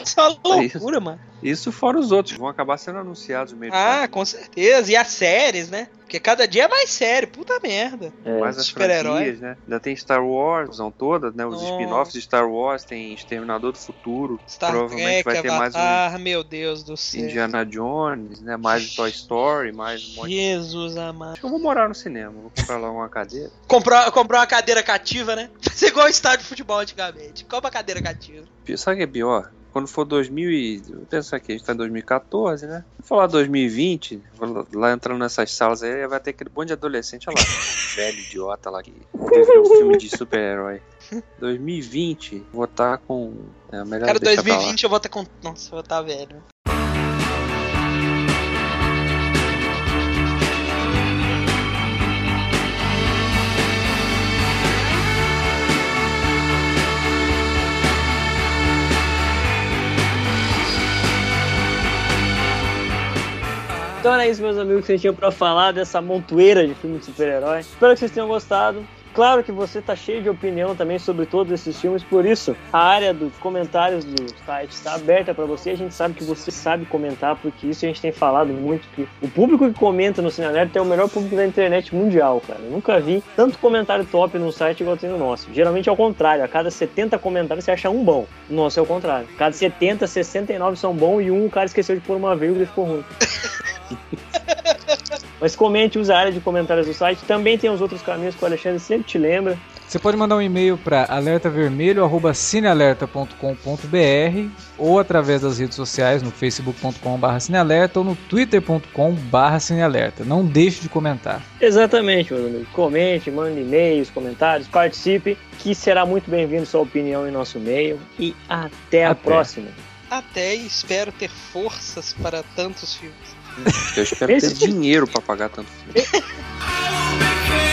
Isso é uma loucura, mano. Isso fora os outros, vão acabar sendo anunciados meio Ah, com certeza. E as séries, né? Porque cada dia é mais sério. Puta merda. É, mais as franquias, né? Ainda tem Star Wars, são todas, né? Os spin-offs de Star Wars, tem Exterminador do Futuro, Star provavelmente Trek, vai ter mais um Avatar, meu Deus do céu. Indiana Jones, né? Mais Toy Story, mais um monte. Jesus amado. Acho que eu vou morar no cinema, vou comprar lá uma cadeira. Comprou, comprou uma cadeira cativa, né? Fazer igual o estádio de futebol antigamente. Compra a cadeira cativa. Sabe o que é pior? Quando for 2000 e... aqui, a gente tá em 2014, né? Vou falar 2020, vou lá entrando nessas salas aí, vai ter aquele monte de adolescente, olha lá, velho idiota lá que teve um filme de super-herói. 2020, vou estar com... É, melhor Cara, deixar pra lá. 2020 eu vou estar com. Nossa, eu vou estar velho. Então era isso, meus amigos, que vocês tinham pra falar dessa montoeira de filmes de super-herói. Espero que vocês tenham gostado. Claro que você tá cheio de opinião também sobre todos esses filmes, por isso a área dos comentários do site está aberta para você. A gente sabe que você sabe comentar, porque isso a gente tem falado muito que o público que comenta no Cine Alerta é o melhor público da internet mundial, cara. Eu nunca vi tanto comentário top num site igual tem no nosso. Geralmente é o contrário, a cada 70 comentários você acha um bom. O nosso é o contrário. Cada 70, 69 são bons e um o cara esqueceu de pôr uma vírgula e ficou ruim. Mas comente, use a área de comentários do site. Também tem os outros caminhos que o Alexandre sempre te lembra. Você pode mandar um e-mail para alertavermelho@cinealerta.com.br ou através das redes sociais no facebook.com.br cinealerta ou no twitter.com.br cinealerta. Não deixe de comentar. Exatamente, meus amigos. Comente, mande e-mails, comentários, participe, que será muito bem-vindo sua opinião em nosso e-mail. E até a Até. próxima. Até e espero ter forças para tantos filmes. Eu espero Esse... ter dinheiro para pagar tanto.